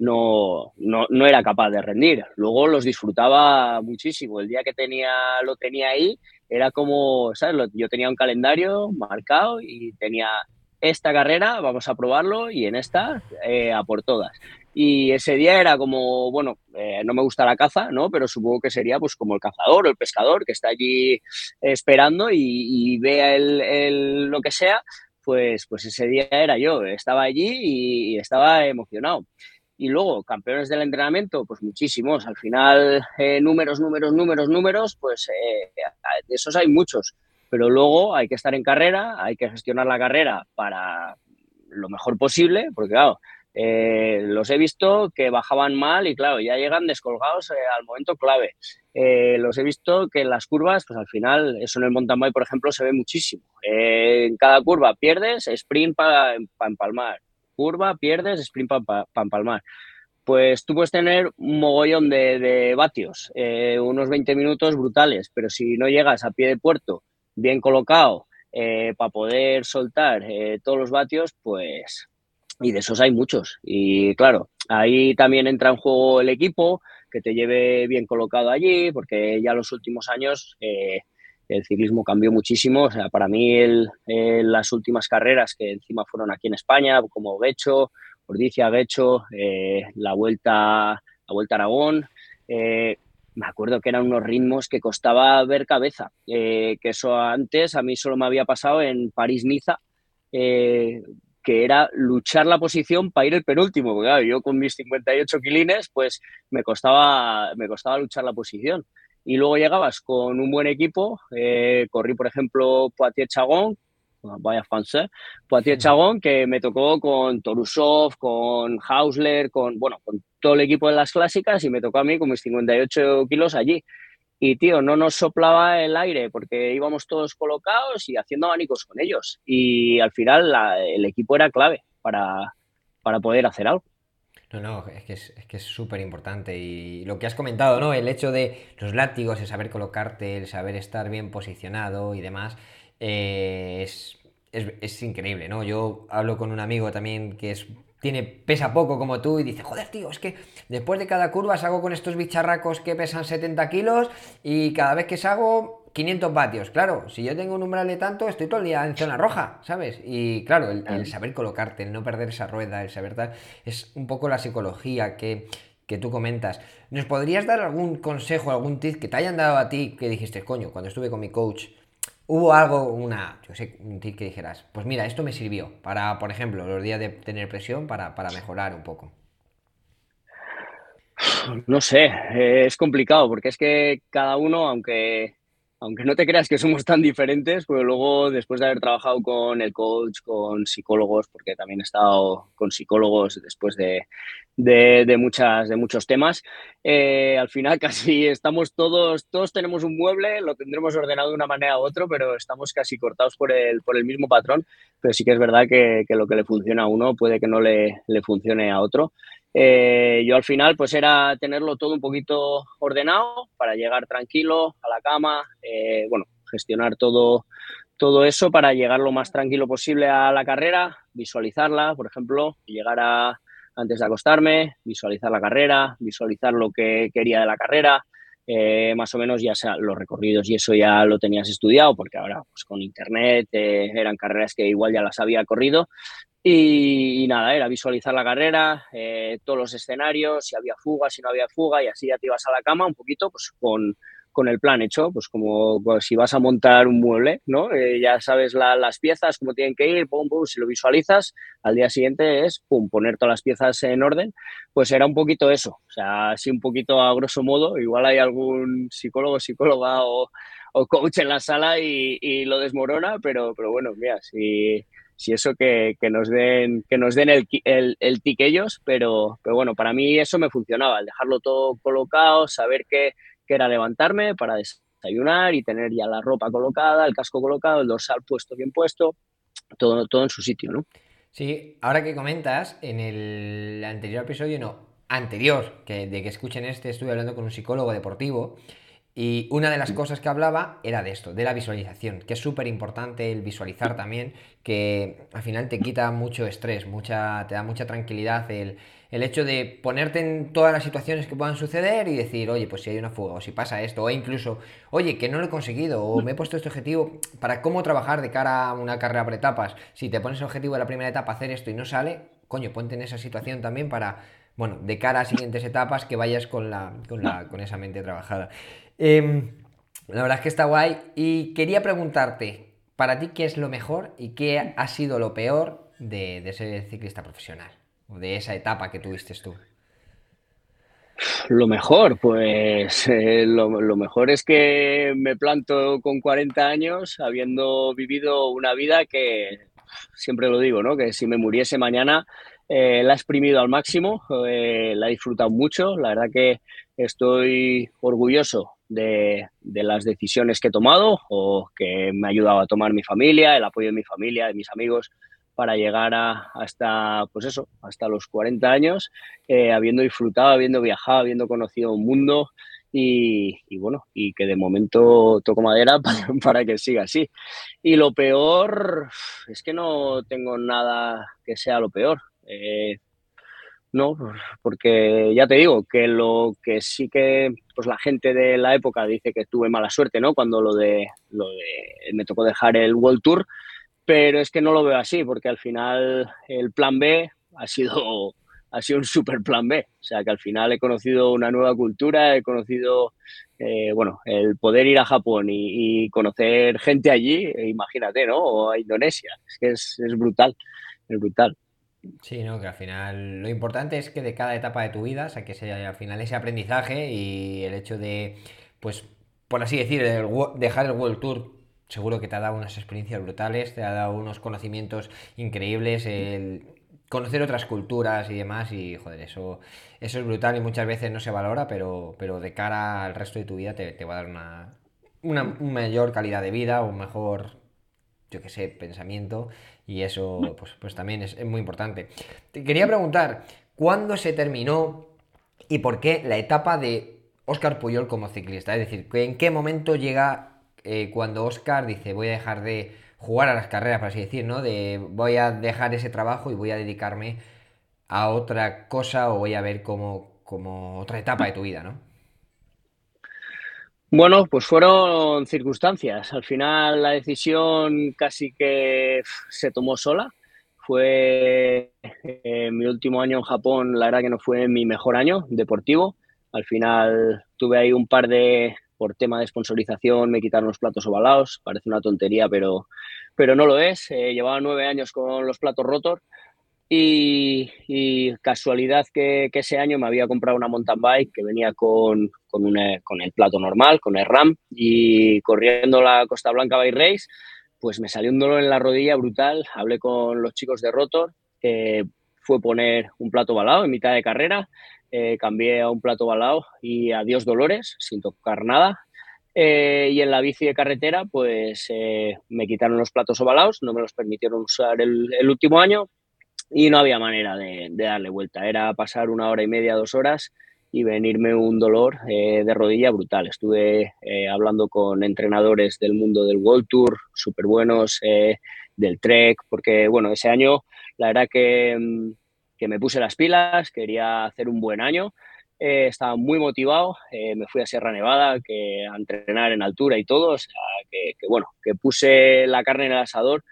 no, no, no, era capaz de rendir. Luego los disfrutaba muchísimo. El día que tenía, lo tenía ahí, era como, ¿sabes? Yo tenía un calendario marcado y tenía esta carrera, vamos a probarlo y en esta eh, a por todas. Y ese día era como, bueno, eh, no me gusta la caza, ¿no? Pero supongo que sería pues como el cazador o el pescador que está allí esperando y, y vea el, lo que sea, pues, pues ese día era yo. Estaba allí y estaba emocionado. Y luego, campeones del entrenamiento, pues muchísimos. Al final, eh, números, números, números, números, pues eh, de esos hay muchos. Pero luego hay que estar en carrera, hay que gestionar la carrera para lo mejor posible, porque claro, eh, los he visto que bajaban mal y claro, ya llegan descolgados al momento clave. los he visto que en las curvas, pues al final, eso en el mountain bike, por ejemplo, se ve muchísimo. en cada curva pierdes, sprint para empalmar curva, pierdes, sprint para empalmar. Pues tú puedes tener un mogollón de, vatios, eh, unos 20 minutos brutales, pero si no llegas a pie de puerto, bien colocado, eh, para poder soltar eh, todos los vatios, pues, y de esos hay muchos. Y claro, ahí también entra en juego el equipo, que te lleve bien colocado allí, porque ya los últimos años el ciclismo cambió muchísimo. O sea, para mí las últimas carreras que encima fueron aquí en España, como Becho, Ordicia, Becho, eh, la vuelta, la vuelta Aragón, eh, me acuerdo que eran unos ritmos que costaba ver cabeza, eh, que eso antes a mí solo me había pasado en París-Niza, que era luchar la posición para ir el penúltimo. Porque yo con mis 58 kilines, pues me costaba, me costaba luchar la posición. Y luego llegabas con un buen equipo, eh, corrí por ejemplo Poitiers-Chagón, vaya francés, Poitiers-Chagón, que me tocó con Torusov, con Hausler, con, bueno, con todo el equipo de las clásicas y me tocó a mí con mis 58 kilos allí. Y, tío, no nos soplaba el aire porque íbamos todos colocados y haciendo abanicos con ellos. Y al final el equipo era clave para, para poder hacer algo. No, no, es que es, que súper importante. Y lo que has comentado, ¿no? El hecho de los látigos, el saber colocarte, el saber estar bien posicionado y demás, eh, es, es, es, increíble, ¿no? Yo hablo con un amigo también que es tiene, pesa poco como tú y dice, joder, tío, es que después de cada curva salgo con estos bicharracos que pesan 70 kilos y cada vez que salgo 500 vatios. Claro, si yo tengo un umbral de tanto, estoy todo el día en zona roja, ¿sabes? Y claro, el, saber colocarte, el no perder esa rueda, el saber tal, es un poco la psicología que, que tú comentas. ¿Nos podrías dar algún consejo, algún tip que te hayan dado a ti que dijiste, coño, cuando estuve con mi coach, hubo algo, una, yo sé, un tip que dijeras, pues mira, esto me sirvió para, por ejemplo, los días de tener presión, para, para mejorar un poco. No sé, es complicado porque es que cada uno, aunque aunque no te creas que somos tan diferentes, pues luego después de haber trabajado con el coach, con psicólogos, porque también he estado con psicólogos después de, de, muchas, de muchos temas, eh, al final (laughs) casi estamos todos, todos tenemos un mueble, lo tendremos ordenado de una manera u otra, pero estamos casi cortados por el, por el mismo patrón, pero sí que es verdad que, que lo que le funciona a uno puede que no le, le funcione a otro. Eh, yo al final pues era tenerlo todo un poquito ordenado para llegar tranquilo a la cama, eh, bueno, gestionar todo, todo eso para llegar lo más tranquilo posible a la carrera, visualizarla, por ejemplo, llegar a, antes de acostarme, visualizar la carrera, visualizar lo que quería de la carrera, eh, más o menos ya sea los recorridos y eso ya lo tenías estudiado, porque ahora pues con internet eran carreras que igual ya las había corrido, y, nada, era visualizar la carrera, eh, todos los escenarios, si había fuga, si no había fuga, y así ya te ibas a la cama un poquito pues con, con el plan hecho, pues como si vas a montar un mueble, ¿no? Eh, ya sabes las piezas, cómo tienen que ir, pum, pum, si lo visualizas, al día siguiente es, poner todas las piezas en orden, pues era un poquito eso, o sea, así un poquito a grosso modo, igual hay algún psicólogo, psicóloga o, o coach en la sala y, y, lo desmorona, pero, pero bueno, mira, si si eso que, nos den, que nos den el, el, el ellos, pero, pero bueno, para mí eso me funcionaba, el dejarlo todo colocado, saber que, era levantarme para desayunar y tener ya la ropa colocada, el casco colocado, el dorsal puesto bien puesto, todo, todo en su sitio, ¿no? Sí, ahora que comentas, en el anterior episodio, no, anterior, que de que escuchen este, estuve hablando con un psicólogo deportivo y una de las cosas que hablaba era de esto, de la visualización, que es súper importante el visualizar también, que al final te quita mucho estrés, mucha, te da mucha tranquilidad el, el hecho de ponerte en todas las situaciones que puedan suceder y decir, oye, pues si hay una fuga, o si pasa esto, o incluso, oye, que no lo he conseguido, o me he puesto este objetivo para cómo trabajar de cara a una carrera por etapas. Si te pones el objetivo de la primera etapa hacer esto y no sale, coño, ponte en esa situación también para, bueno, de cara a siguientes etapas que vayas con, la, con, la, con esa mente trabajada. Em, la verdad es que está guay. Y quería preguntarte, para ti, ¿qué es lo mejor y qué ha sido lo peor de, ser ciclista profesional? O de esa etapa que tuviste tú. Lo mejor, pues eh, lo, mejor es que me planto con 40 años habiendo vivido una vida que, siempre lo digo, ¿no? Que si me muriese mañana eh, la he exprimido al máximo, eh, la he disfrutado mucho. La verdad que estoy orgulloso de, las decisiones que he tomado o que me ha ayudado a tomar mi familia, el apoyo de mi familia, de mis amigos, para llegar a, hasta, pues eso, hasta los 40 años, eh, habiendo disfrutado, habiendo viajado, habiendo conocido un mundo y, bueno, y que de momento toco madera (laughs) para, que siga así. Y lo peor es que no tengo nada que sea lo peor. Eh, no, porque ya te digo que lo que sí que pues la gente de la época dice que tuve mala suerte, ¿no? Cuando lo de lo de me tocó dejar el World Tour, pero es que no lo veo así porque al final el plan B ha sido ha sido un super plan B, o sea que al final he conocido una nueva cultura, he conocido eh, bueno el poder ir a Japón y, conocer gente allí, imagínate, ¿no? O a Indonesia, es que es, es brutal. es brutal. Sí, no, que al final lo importante es que de cada etapa de tu vida, o sea, que sea al final ese aprendizaje y el hecho de, pues, por así decir, dejar el World Tour, seguro que te ha dado unas experiencias brutales, te ha dado unos conocimientos increíbles, el conocer otras culturas y demás, y joder, eso, eso es brutal y muchas veces no se valora, pero, pero de cara al resto de tu vida te, va a dar una, una mayor calidad de vida, un mejor, yo qué sé, pensamiento y eso, pues, pues también es, muy importante. Te quería preguntar, ¿cuándo se terminó y por qué la etapa de Oscar Puyol como ciclista? Es decir, ¿en qué momento llega eh, cuando Oscar dice voy a dejar de jugar a las carreras, por así decir, ¿no? De voy a dejar ese trabajo y voy a dedicarme a otra cosa o voy a ver como, como otra etapa de tu vida, ¿no? Bueno, pues fueron circunstancias. Al final la decisión casi que se tomó sola. Fue eh, mi último año en Japón, la verdad que no fue mi mejor año deportivo. Al final tuve ahí un par de, por tema de sponsorización, me quitaron los platos ovalados. Parece una tontería, pero, pero no lo es. Eh, llevaba nueve años con los platos rotos y, casualidad que, ese año me había comprado una mountain bike que venía con, con, con, el plato normal, con el RAM, y corriendo la Costa Blanca Bike Race, pues me salió un dolor en la rodilla brutal. Hablé con los chicos de Rotor, fue poner un plato balado en mitad de carrera, eh, cambié a un plato balado y adiós dolores, sin tocar nada. Eh, y en la bici de carretera, pues eh, me quitaron los platos ovalados, no me los permitieron usar el, el último año, y no había manera de, darle vuelta. Era pasar una hora y media, dos horas y venirme un dolor eh, de rodilla brutal. Estuve eh, hablando con entrenadores del mundo del World Tour, súper buenos, eh, del Trek, porque bueno, ese año la verdad que, mm, que, me puse las pilas, quería hacer un buen año, estaba muy motivado, me fui a Sierra Nevada que, a entrenar en altura y todo, que bueno, que puse la carne en el asador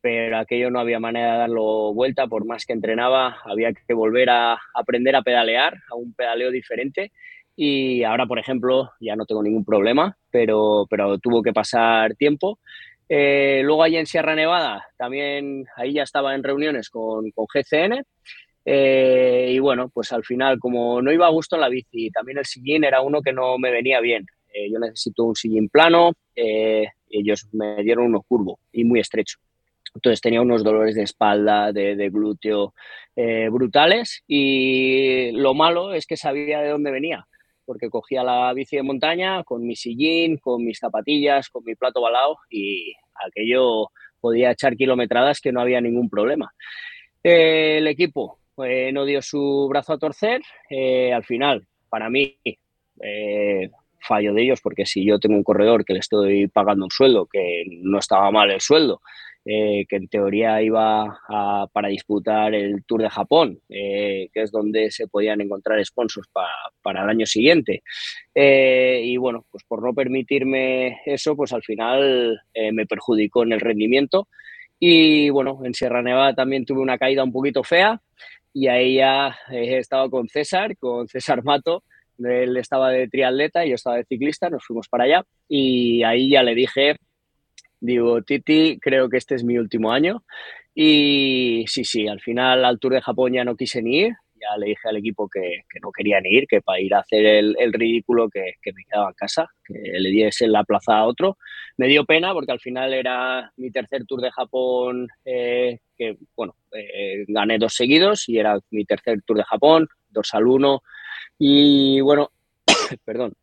pero aquello no había manera de darlo vuelta, por más que entrenaba, había que volver a aprender a pedalear, a un pedaleo diferente. Y ahora, por ejemplo, ya no tengo ningún problema, pero, pero tuvo que pasar tiempo. Eh, luego allí en Sierra Nevada, también ahí ya estaba en reuniones con, con GCN. Eh, y bueno, pues al final, como no iba a gusto en la bici, también el sillín era uno que no me venía bien. Eh, yo necesito un sillín plano, ellos me dieron uno curvo y muy estrecho. Entonces tenía unos dolores de espalda, de, glúteo eh, brutales y lo malo es que sabía de dónde venía, porque cogía la bici de montaña con mi sillín, con mis zapatillas, con mi plato balao y aquello podía echar kilometradas que no había ningún problema. el equipo eh, no dio su brazo a torcer, eh, al final, para mí, fallo de ellos, porque si yo tengo un corredor que le estoy pagando un sueldo, que no estaba mal el sueldo, eh, que en teoría iba para disputar el Tour de Japón, eh, que es donde se podían encontrar sponsors para el año siguiente. Eh, y bueno, pues por no permitirme eso, pues al final me perjudicó en el rendimiento. Y bueno, en Sierra Nevada también tuve una caída un poquito fea y ahí ya he estado con César, con César Mato, él estaba de triatleta y yo estaba de ciclista, nos fuimos para allá y ahí ya le dije Digo, Titi, creo que este es mi último año. Y sí, sí, al final al Tour de Japón ya no quise ni ir. Ya le dije al equipo que, no quería ni ir, que para ir a hacer el, ridículo que, me quedaba en casa, que le diese la plaza a otro. Me dio pena porque al final era mi tercer Tour de Japón, eh, que bueno, eh, gané dos seguidos y era mi tercer Tour de Japón, dos al uno. Y bueno, (coughs) perdón.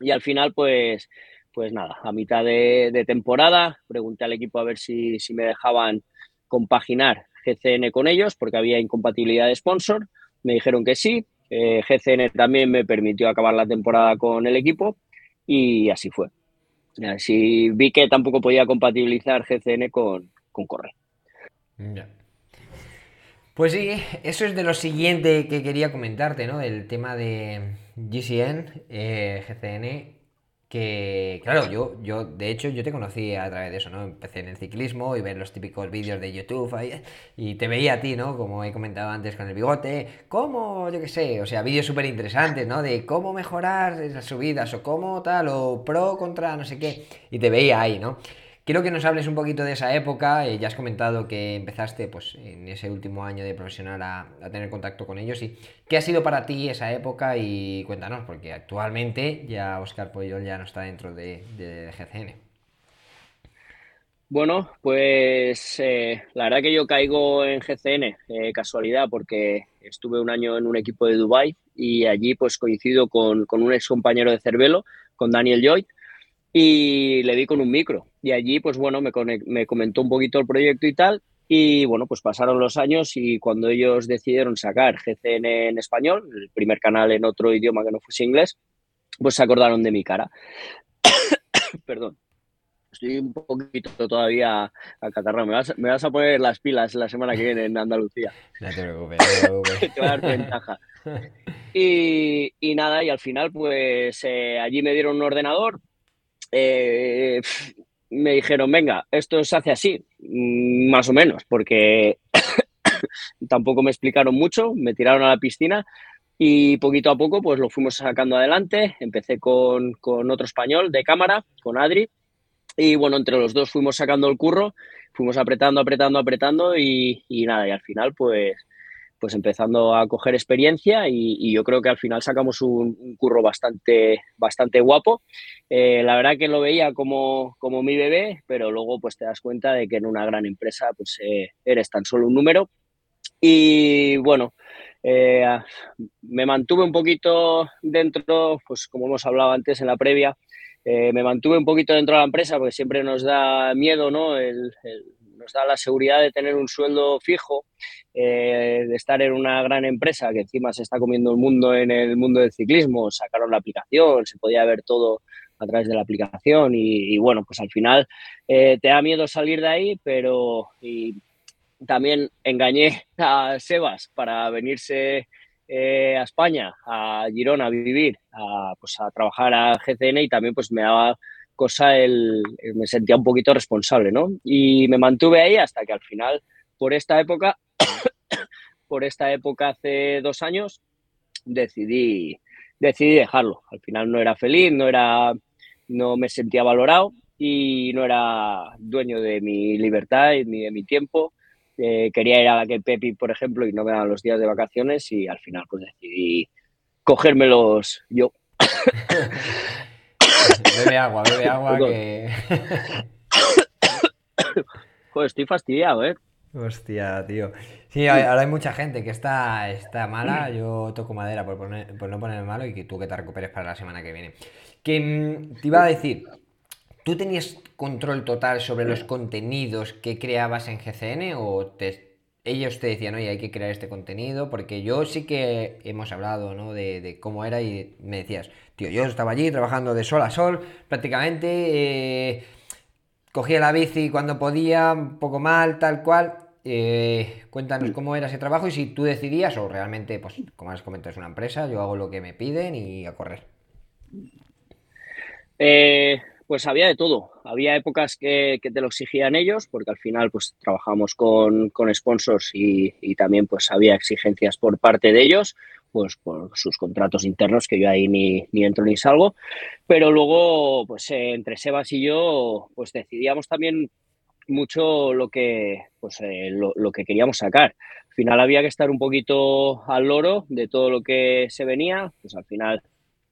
Y al final, pues pues nada, a mitad de, temporada pregunté al equipo a ver si, me dejaban compaginar GCN con ellos porque había incompatibilidad de sponsor. Me dijeron que sí. Eh, GCN también me permitió acabar la temporada con el equipo y así fue. Así vi que tampoco podía compatibilizar GCN con, con Corre. Pues sí, eso es de lo siguiente que quería comentarte, ¿no? El tema de GCN, eh, GCN que, claro, yo, yo, de hecho, yo te conocí a través de eso, ¿no? Empecé en el ciclismo y ver los típicos vídeos de YouTube ahí, y te veía a ti, ¿no? Como he comentado antes con el bigote, cómo, yo qué sé, o sea, vídeos súper interesantes, ¿no? De cómo mejorar las subidas o cómo tal, o pro contra no sé qué, y te veía ahí, ¿no? Quiero que nos hables un poquito de esa época. ya has comentado que empezaste pues, en ese último año de profesional a, tener contacto con ellos. Y, ¿Qué ha sido para ti esa época? Y cuéntanos, porque actualmente ya Oscar Poyol ya no está dentro de, de GCN. Bueno, pues eh, la verdad que yo caigo en GCN, eh, casualidad, porque estuve un año en un equipo de Dubai y allí pues coincido con, un ex compañero de Cervelo, con Daniel Joy, y le di con un micro. Y allí pues bueno, me, me comentó un poquito el proyecto y tal, y bueno, pues pasaron los años y cuando ellos decidieron sacar GCN en español, el primer canal en otro idioma que no fuese inglés, pues se acordaron de mi cara. (coughs) Perdón estoy un poquito todavía acatarrado. Me vas, me vas a poner las pilas la semana que viene en Andalucía. No te preocupes, no te preocupes. (laughs) te va a dar ventaja. (laughs) Y, y, nada, y al final, pues eh, allí me dieron un ordenador. Eh, me dijeron, venga, esto se hace así, mm, más o menos, porque (coughs) tampoco me explicaron mucho, me tiraron a la piscina y poquito a poco pues lo fuimos sacando adelante. Empecé con, con otro español de cámara, con Adri, y bueno, entre los dos fuimos sacando el curro, fuimos apretando, apretando, apretando y, nada, y al final pues, pues empezando a coger experiencia y, yo creo que al final sacamos un, curro bastante, bastante guapo. Eh, la verdad que lo veía como, como mi bebé, pero luego pues te das cuenta de que en una gran empresa pues eh, eres tan solo un número. Y bueno, eh, me mantuve un poquito dentro, pues como hemos hablado antes en la previa, me mantuve un poquito dentro de la empresa porque siempre nos da miedo, ¿no? Nos da la seguridad de tener un sueldo fijo, eh, de estar en una gran empresa que encima se está comiendo el mundo en el mundo del ciclismo. Sacaron la aplicación, se podía ver todo a través de la aplicación y, bueno, pues al final eh, te da miedo salir de ahí, pero también engañé a Sebas para venirse eh, a España, a Girona a vivir, a, pues a trabajar a GCN y también pues me daba cosa el, me sentía un poquito responsable, ¿no? Y me mantuve ahí hasta que al final, por esta época, (coughs) por esta época hace dos años, decidí, decidí dejarlo. Al final no era feliz, no era, no me sentía valorado y no era dueño de mi libertad ni de mi tiempo eh, quería ir a la que Pepi, por ejemplo, y no me daban los días de vacaciones y al final pues decidí cogérmelos yo. (coughs) (coughs) bebe agua, bebe (laughs) agua que... Joder, estoy fastidiado, ¿eh? Hostia, tío. Sí, ahora hay mucha gente que está, está mala. Yo toco madera por, por no ponerme malo y que tú que te recuperes para la semana que viene. Que mm, te iba a decir, ¿Tú tenías control total sobre los contenidos que creabas en GCN o ellos te decían, oye, hay que crear este contenido? Porque yo sí que hemos hablado ¿no? de, cómo era y me decías, tío, yo estaba allí trabajando de sol a sol prácticamente, eh, cogía la bici cuando podía, un poco mal, tal cual. Eh, cuéntanos cómo era ese trabajo y si tú decidías o realmente, pues como has comentado, es una empresa, yo hago lo que me piden y a correr. Eh, pues había de todo. Había épocas que, te lo exigían ellos, porque al final pues trabajamos con, sponsors y, también pues había exigencias por parte de ellos, pues por sus contratos internos, que yo ahí ni, entro ni salgo. Pero luego, pues entre Sebas y yo, pues decidíamos también mucho lo que, pues, eh, lo, que queríamos sacar. Al final había que estar un poquito al loro de todo lo que se venía, pues al final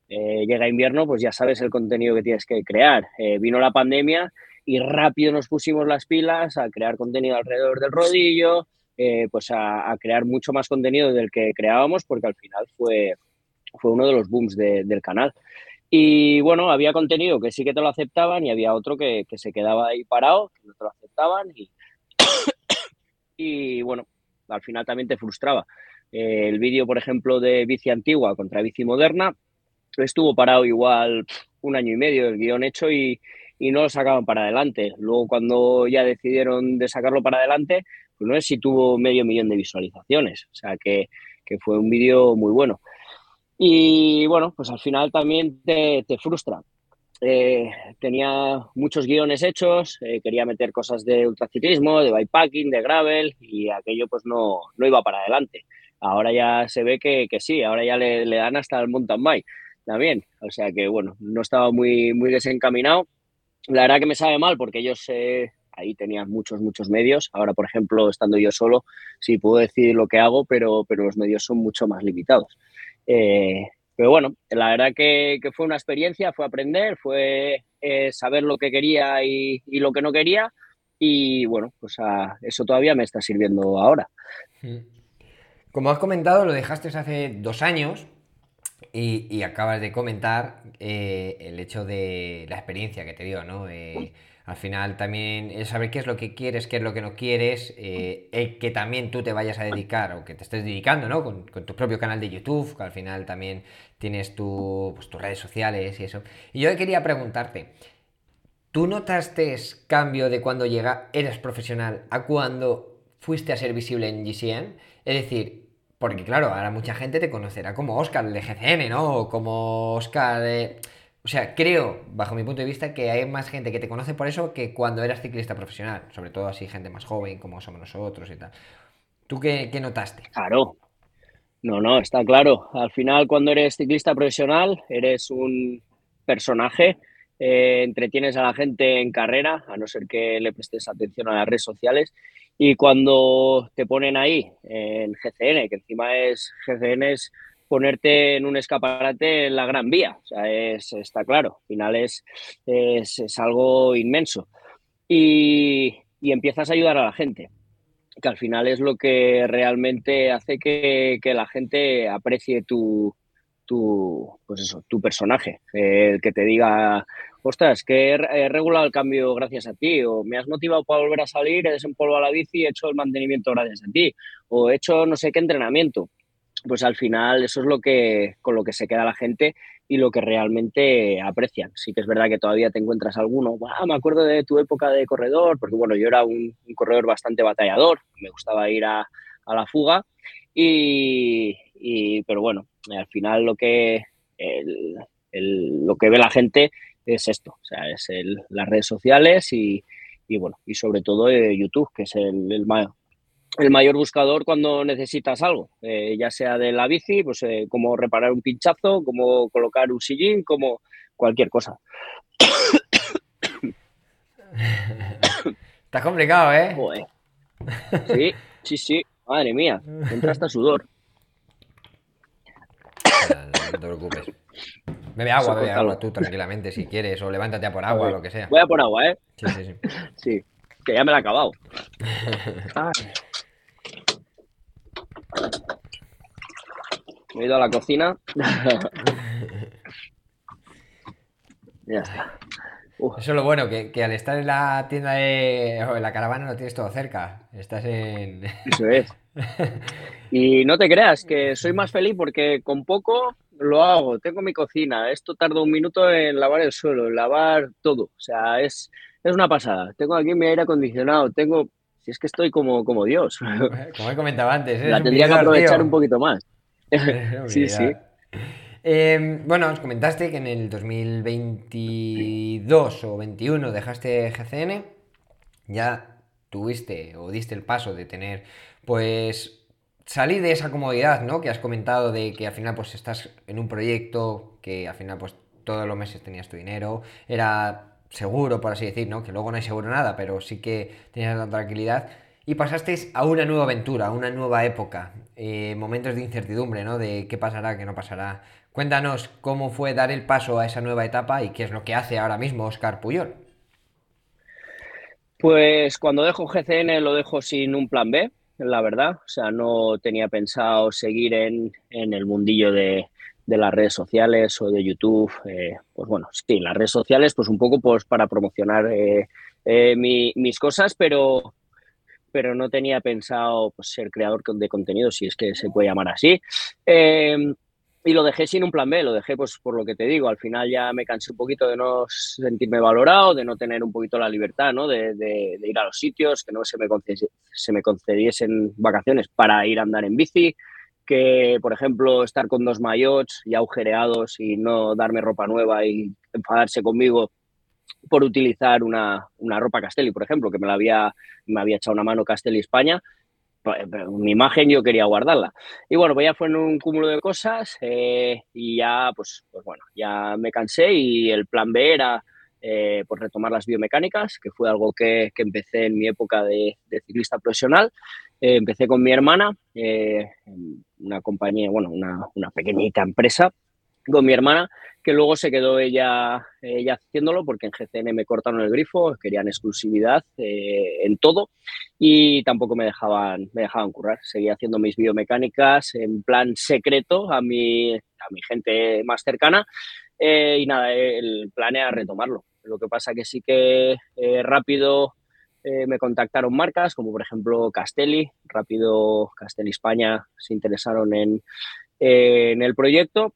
eh, llega invierno, pues ya sabes el contenido que tienes que crear. Eh, vino la pandemia y rápido nos pusimos las pilas a crear contenido alrededor del rodillo, eh, pues a, crear mucho más contenido del que creábamos, porque al final fue, fue uno de los booms del canal. Y bueno, había contenido que sí que te lo aceptaban y había otro que, se quedaba ahí parado, que no te lo aceptaban y, (coughs) y bueno, al final también te frustraba. el vídeo, por ejemplo, de bici antigua contra bici moderna, estuvo parado igual un año y medio el guion hecho y, no lo sacaban para adelante. Luego cuando ya decidieron de sacarlo para adelante, pues no sé si tuvo medio millón de visualizaciones. O sea que, fue un vídeo muy bueno. Y bueno, pues al final también te, frustra. Eh, tenía muchos guiones hechos, eh, quería meter cosas de ultraciclismo, de bikepacking, de gravel y aquello pues no, no iba para adelante. Ahora ya se ve que, sí, ahora ya le, le dan hasta el mountain bike también. O sea que, bueno, no estaba muy, muy desencaminado. la verdad que me sabe mal porque ellos eh, ahí tenían muchos, muchos medios. Ahora, por ejemplo, estando yo solo, sí puedo decir lo que hago, pero, pero los medios son mucho más limitados. Eh, pero bueno, la verdad que, fue una experiencia, fue aprender, fue eh, saber lo que quería y, lo que no quería. Y bueno, pues eso todavía me está sirviendo ahora. Como has comentado, lo dejaste hace dos años y, acabas de comentar eh, el hecho de la experiencia que te dio, ¿no? Al final también saber qué es lo que quieres, qué es lo que no quieres, eh, que también tú te vayas a dedicar o que te estés dedicando, ¿no? Con, tu propio canal de YouTube, que al final también tienes pues, tus redes sociales y eso. Y yo quería preguntarte, ¿tú notaste cambio de cuando llega, eres profesional a cuando fuiste a ser visible en GCN? Es decir, porque claro, ahora mucha gente te conocerá como Oscar de GCN, ¿no? Como Oscar de... O sea, creo, bajo mi punto de vista, que hay más gente que te conoce por eso que cuando eras ciclista profesional. Sobre todo así gente más joven, como somos nosotros y tal. ¿Tú qué, notaste? Claro. No, no, está claro. Al final, cuando eres ciclista profesional, eres un personaje, eh, entretienes a la gente en carrera, a no ser que le prestes atención a las redes sociales, y cuando te ponen ahí en GCN, que encima es GCN es ponerte en un escaparate en la Gran Vía, o sea, es, está claro, al final es, es, algo inmenso. Y, y, empiezas a ayudar a la gente, que al final es lo que realmente hace que, que la gente aprecie tu, tu, pues eso, tu personaje, el que te diga, ostras, que he, regulado el cambio gracias a ti, o me has motivado para volver a salir, he desempolvado la bici y he hecho el mantenimiento gracias a ti, o he hecho no sé qué entrenamiento. Pues al final eso es lo que, con lo que se queda la gente y lo que realmente aprecian. Sí que es verdad que todavía te encuentras alguno, ah, me acuerdo de tu época de corredor, porque bueno, yo era un, corredor bastante batallador, me gustaba ir a, la fuga, y, pero bueno, al final lo que, lo que ve la gente es esto, o sea, es el, las redes sociales y, bueno, y sobre todo eh, YouTube, que es el, el mayor buscador cuando necesitas algo, eh, ya sea de la bici, pues eh, como reparar un pinchazo, como colocar un sillín, como cualquier cosa. (coughs) Está complicado, ¿eh? Sí, sí, sí. Madre mía, entra hasta sudor. (coughs) No te preocupes. Bebe agua, bebe agua tú tranquilamente si quieres, o levántate a por agua, o lo que sea. Voy a por agua, ¿eh? Sí, sí, sí. (laughs) sí, que ya me la he acabado. (laughs) Me he ido a la cocina. (laughs) ya está. Eso es lo bueno, que, que, al estar en la tienda de, o en la caravana no tienes todo cerca. Estás en. Eso es. Y no te creas que soy más feliz porque con poco lo hago. Tengo mi cocina. Esto tarda un minuto en lavar el suelo, en lavar todo. O sea, es, es una pasada. Tengo aquí mi aire acondicionado. Tengo. Si es que estoy como, como Dios. Como he comentado antes. (laughs) La tendría que aprovechar un poquito más. (laughs) (laughs) sí, sí. Em, bueno, os comentaste que en el 2022 o 21 dejaste GCN, ya tuviste o diste el paso de tener, pues, salir de esa comodidad, ¿no? Que has comentado de que al final, pues, estás en un proyecto que al final, pues, todos los meses tenías tu dinero, era seguro, por así decir, ¿no? Que luego no hay seguro nada, pero sí que tenías la tranquilidad. Y pasasteis a una nueva aventura, a una nueva época, eh, momentos de incertidumbre, ¿no? De qué pasará, qué no pasará. Cuéntanos cómo fue dar el paso a esa nueva etapa y qué es lo que hace ahora mismo Oscar Puyol. Pues cuando dejo GCN lo dejo sin un plan B, la verdad. O sea, no tenía pensado seguir en, el mundillo de, las redes sociales o de YouTube. Eh, pues bueno, sí, las redes sociales, pues un poco pues para promocionar eh, eh, mis cosas, pero, pero no tenía pensado pues, ser creador de contenido, si es que se puede llamar así. Y lo dejé sin un plan B, lo dejé pues por lo que te digo, al final ya me cansé un poquito de no sentirme valorado, de no tener un poquito la libertad, ¿no? De, ir a los sitios, que no se me, se me concediesen vacaciones para ir a andar en bici, que por ejemplo estar con dos mayots y agujereados y no darme ropa nueva y enfadarse conmigo por utilizar una, una ropa Castelli, por ejemplo, que me la había, me había echado una mano Castelli España, mi imagen yo quería guardarla. Y bueno, pues ya fue en un cúmulo de cosas eh, y ya, pues, pues bueno, ya me cansé y el plan B era eh, pues retomar las biomecánicas, que fue algo que, que empecé en mi época de, de ciclista profesional. Eh, empecé con mi hermana, eh, una compañía, bueno, una, una, pequeñita empresa con mi hermana, que luego se quedó ella, ella haciéndolo porque en GCN me cortaron el grifo, querían exclusividad eh, en todo y tampoco me dejaban, me dejaban currar. Seguía haciendo mis biomecánicas en plan secreto a mi, a mi gente más cercana eh, y nada, el plan era retomarlo. Lo que pasa que sí que eh, rápido eh, me contactaron marcas como por ejemplo Castelli, rápido Castelli España se interesaron en, eh, en el proyecto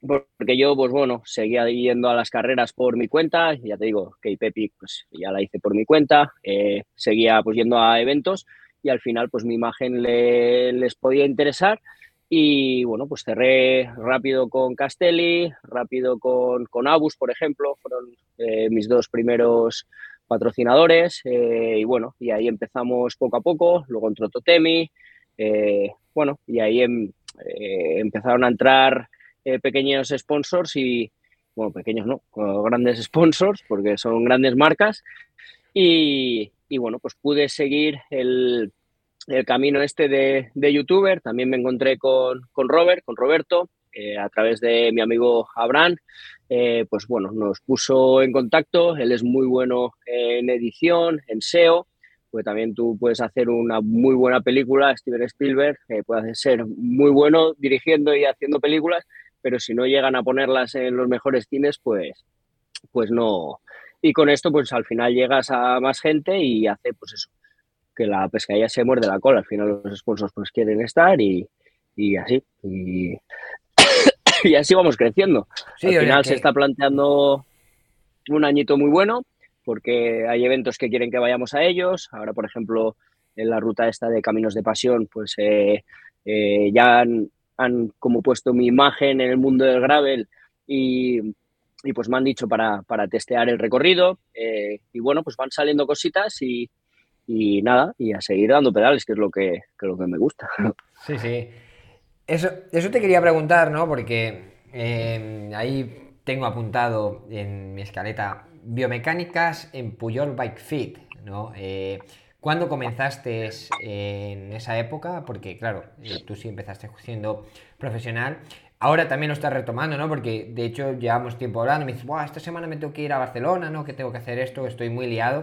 porque yo, pues bueno, seguía yendo a las carreras por mi cuenta, ya te digo, que Pepi, pues ya la hice por mi cuenta, eh, seguía pues yendo a eventos y al final pues mi imagen le, les podía interesar y bueno, pues cerré rápido con Castelli, rápido con, con Abus, por ejemplo, fueron eh, mis dos primeros patrocinadores eh, y bueno, y ahí empezamos poco a poco, luego entró Totemi, bueno, y ahí em, empezaron a entrar eh, pequeños sponsors y, bueno, pequeños no, grandes (laughs) sponsors porque son grandes marcas y, y bueno, pues pude seguir el, el camino este de, de, youtuber. También me encontré con, con Robert, con Roberto, eh, a través de mi amigo Abraham. Eh, pues bueno, nos puso en contacto. Él es muy bueno en edición, en SEO. Pues también tú puedes hacer una muy buena película, Steven Spielberg, eh, ser muy bueno dirigiendo y haciendo películas, pero si no llegan a ponerlas en los mejores cines, pues, pues no. Y con esto, pues al final llegas a más gente y hace, pues eso, que la pescadilla se muerde la cola. Al final los sponsors pues quieren estar y, y así. Y, (coughs) y, así vamos creciendo. Sí, Al final se está planteando un añito muy bueno porque hay eventos que quieren que vayamos a ellos. Ahora, por ejemplo, en la ruta esta de Caminos de Pasión, pues eh, eh, ya han, han, como puesto mi imagen en el mundo del gravel y, pues me han dicho para, para testear el recorrido. Eh, y bueno, pues van saliendo cositas y, nada, y a seguir dando pedales, que es lo que, que, lo que me gusta. (laughs) Sí, sí. Eso, eso te quería preguntar, ¿no? Porque eh, ahí tengo apuntado en mi escaleta biomecánicas en Puyol Bike Fit, ¿no? Eh, ¿Cuándo comenzaste en esa época? Porque, claro, eh, tú sí empezaste siendo profesional. Ahora también lo estás retomando, ¿no? Porque de hecho llevamos tiempo hablando. Me dices, Buah, esta semana me tengo que ir a Barcelona, ¿no? Que tengo que hacer esto, estoy muy liado.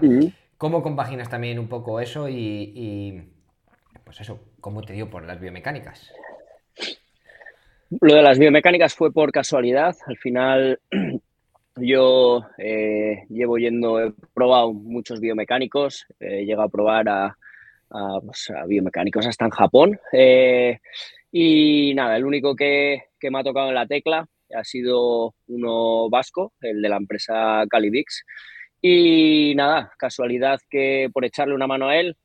¿Cómo compaginas también un poco eso y, y, pues eso, cómo te dio por las biomecánicas? Lo de las biomecánicas fue por casualidad. Al final yo eh, llevo yendo, he probado muchos biomecánicos, he llegado a probar a, pues biomecánicos hasta en Japón. Eh, y nada, el único que, me ha tocado en la tecla ha sido uno vasco, el de la empresa Calibix. Y nada, casualidad que por echarle una mano a él,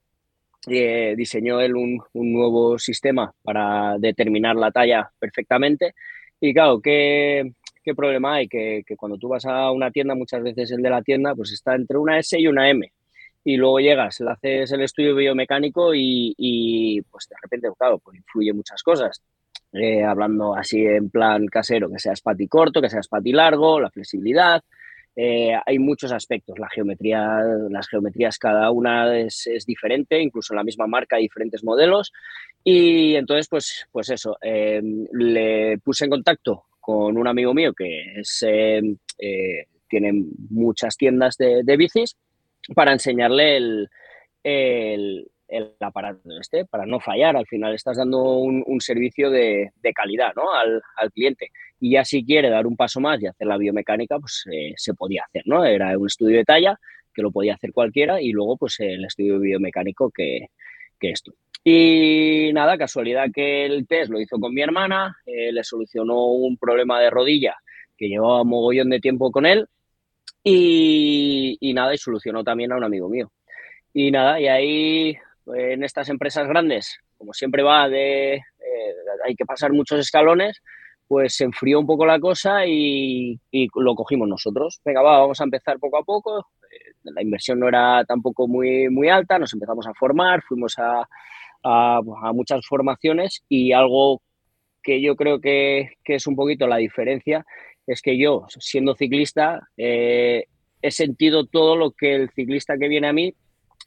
eh, diseñó él un, un, nuevo sistema para determinar la talla perfectamente. Y claro, ¿qué, qué problema hay? Que, que, cuando tú vas a una tienda, muchas veces el de la tienda pues está entre una S y una M. Y luego llegas, le haces el estudio biomecánico y, y pues de repente, claro, pues influye muchas cosas. Eh, hablando así en plan casero, que sea espati corto, que sea espati largo, la flexibilidad, eh, hay muchos aspectos. La geometría, las geometrías cada una es, es, diferente, incluso en la misma marca hay diferentes modelos. Y entonces, pues, pues eso, eh, le puse en contacto con un amigo mío que es, eh, tiene muchas tiendas de, bicis para enseñarle el, el, aparato este, para no fallar. Al final estás dando un, servicio de, de calidad ¿no? al, al cliente y ya si quiere dar un paso más y hacer la biomecánica, pues eh, se podía hacer, ¿no? Era un estudio de talla que lo podía hacer cualquiera y luego pues el estudio biomecánico que, que esto. Y nada, casualidad que el test lo hizo con mi hermana, eh, le solucionó un problema de rodilla que llevaba mogollón de tiempo con él y, y nada, y solucionó también a un amigo mío. Y nada, y ahí en estas empresas grandes, como siempre va de, eh, hay que pasar muchos escalones, pues se enfrió un poco la cosa y, y, lo cogimos nosotros. Venga, va, vamos a empezar poco a poco. Eh, la inversión no era tampoco muy, muy alta, nos empezamos a formar, fuimos a, a, a muchas formaciones y algo que yo creo que, que, es un poquito la diferencia es que yo, siendo ciclista, eh, he sentido todo lo que el ciclista que viene a mí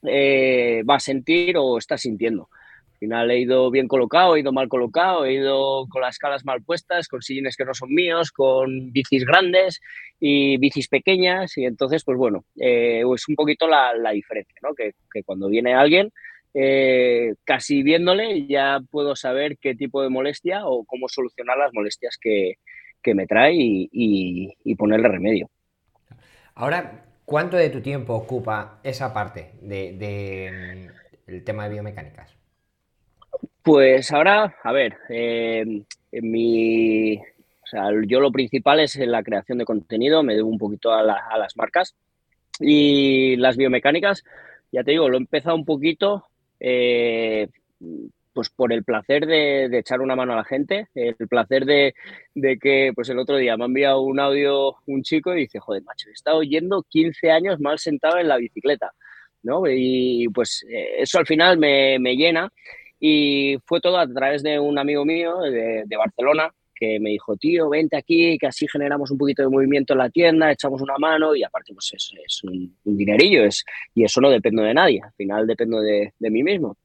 eh, va a sentir o está sintiendo. Al final he ido bien colocado, he ido mal colocado, he ido con las calas mal puestas, con sillines que no son míos, con bicis grandes y bicis pequeñas. Y entonces, pues bueno, eh, es un poquito la, diferencia, ¿no? Que, cuando viene alguien, eh, casi viéndole ya puedo saber qué tipo de molestia o cómo solucionar las molestias que, me trae y, y ponerle remedio. Ahora, ¿cuánto de tu tiempo ocupa esa parte del de, tema de biomecánicas? Pues ahora, a ver, eh, mi, o sea, yo lo principal es la creación de contenido, me debo un poquito a, las marcas y las biomecánicas, ya te digo, lo he empezado un poquito eh, pues por el placer de, echar una mano a la gente, el placer de, que, pues el otro día me ha enviado un audio un chico y dice, joder, macho, he estado yendo 15 años mal sentado en la bicicleta, ¿no? Y pues eh, eso al final me, llena y fue todo a través de un amigo mío de, Barcelona que me dijo, tío, vente aquí, que así generamos un poquito de movimiento en la tienda, echamos una mano y aparte pues es, es un, dinerillo es, y eso no dependo de nadie, al final dependo de, mí mismo.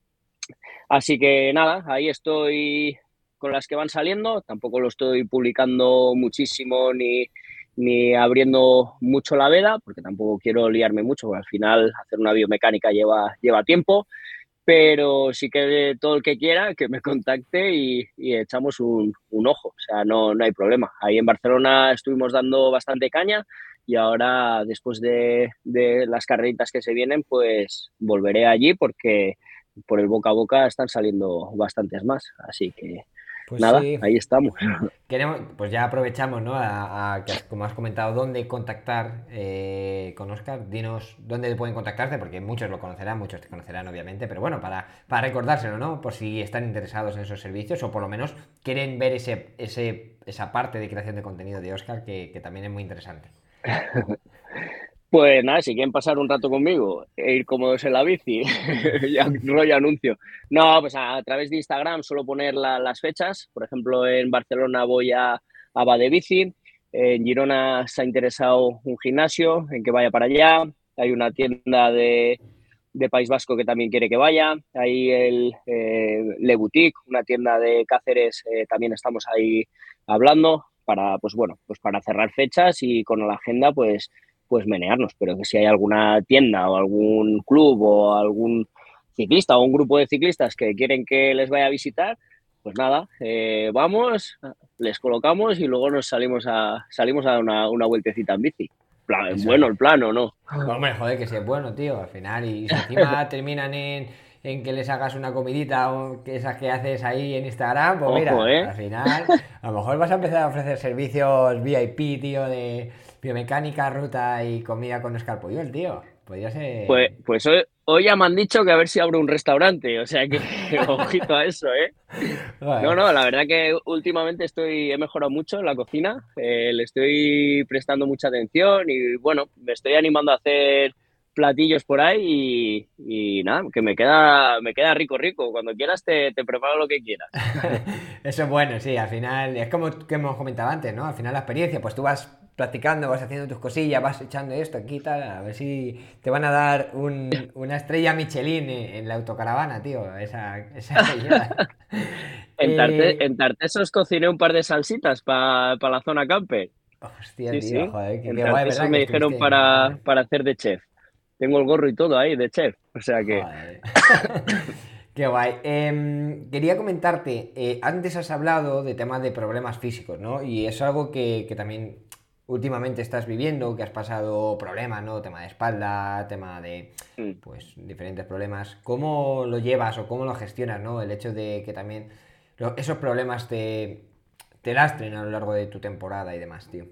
Así que nada, ahí estoy con las que van saliendo, tampoco lo estoy publicando muchísimo ni, ni abriendo mucho la veda, porque tampoco quiero liarme mucho, porque al final hacer una biomecánica lleva, lleva tiempo, pero sí que todo el que quiera que me contacte y, echamos un, ojo, o sea, no, no hay problema. Ahí en Barcelona estuvimos dando bastante caña y ahora después de, las carreritas que se vienen, pues volveré allí porque por el boca a boca están saliendo bastantes más. Así que pues nada, ahí estamos. (laughs) Queremos, pues ya aprovechamos, ¿no? A, como has comentado, dónde contactar eh, con Oscar. Dinos dónde pueden contactarte, porque muchos lo conocerán, muchos te conocerán, obviamente, pero bueno, para, para recordárselo, ¿no? Por si están interesados en esos servicios o por lo menos quieren ver ese, ese, esa parte de creación de contenido de Oscar que, que también es muy interesante. (laughs) Pues nada, si quieren pasar un rato conmigo e ir cómodos en la bici, (laughs) ya rollo anuncio. No, pues a, través de Instagram suelo poner las fechas. Por ejemplo, en Barcelona voy a, a de Bici. En Girona se ha interesado un gimnasio en que vaya para allá. Hay una tienda de, País Vasco que también quiere que vaya. Hay el eh, Le Boutique, una tienda de Cáceres, eh, también estamos ahí hablando para, pues bueno, pues para cerrar fechas y con la agenda, pues pues menearnos, pero que si hay alguna tienda o algún club o algún ciclista o un grupo de ciclistas que quieren que les vaya a visitar, pues nada, eh, vamos, les colocamos y luego nos salimos a salimos a dar una, una vueltecita en bici. bueno el plano, ¿no? Hombre, joder, que si es bueno, tío, al final. Y si encima (laughs) terminan en, en, que les hagas una comidita o que esas que haces ahí en Instagram, pues mira, ¿eh? al final, a lo mejor vas a empezar a ofrecer servicios VIP, tío, de biomecánica, ruta y comida con el tío. Podría ser. Pues, pues hoy, ya me han dicho que a ver si abro un restaurante, o sea que (laughs) ojito a eso, ¿eh? No, no, la verdad que últimamente estoy, he mejorado mucho en la cocina, eh, le estoy prestando mucha atención y bueno, me estoy animando a hacer platillos por ahí y, nada, que me queda, me queda rico, rico. Cuando quieras te, te preparo lo que quieras. (laughs) Eso es bueno, sí, al final, es como que hemos comentado antes, ¿no? Al final la experiencia, pues tú vas practicando, vas haciendo tus cosillas, vas echando esto aquí tal, a ver si te van a dar una estrella Michelin en, la autocaravana, tío, esa, esa (laughs) en, Tarte, eh, en Tartesos cociné un par de salsitas para la zona camper. Hostia, tío, joder, qué, guay, ¿verdad? me dijeron para, para hacer de chef. Tengo el gorro y todo ahí de chef, o sea que... (coughs) Qué guay. Em, quería comentarte, eh, antes has hablado de temas de problemas físicos, ¿no? Y es algo que, que también últimamente estás viviendo, que has pasado problemas, ¿no? Tema de espalda, tema de, mm. pues, diferentes problemas. ¿Cómo lo llevas o cómo lo gestionas, ¿no? El hecho de que también esos problemas te, te lastren a lo largo de tu temporada y demás, tío.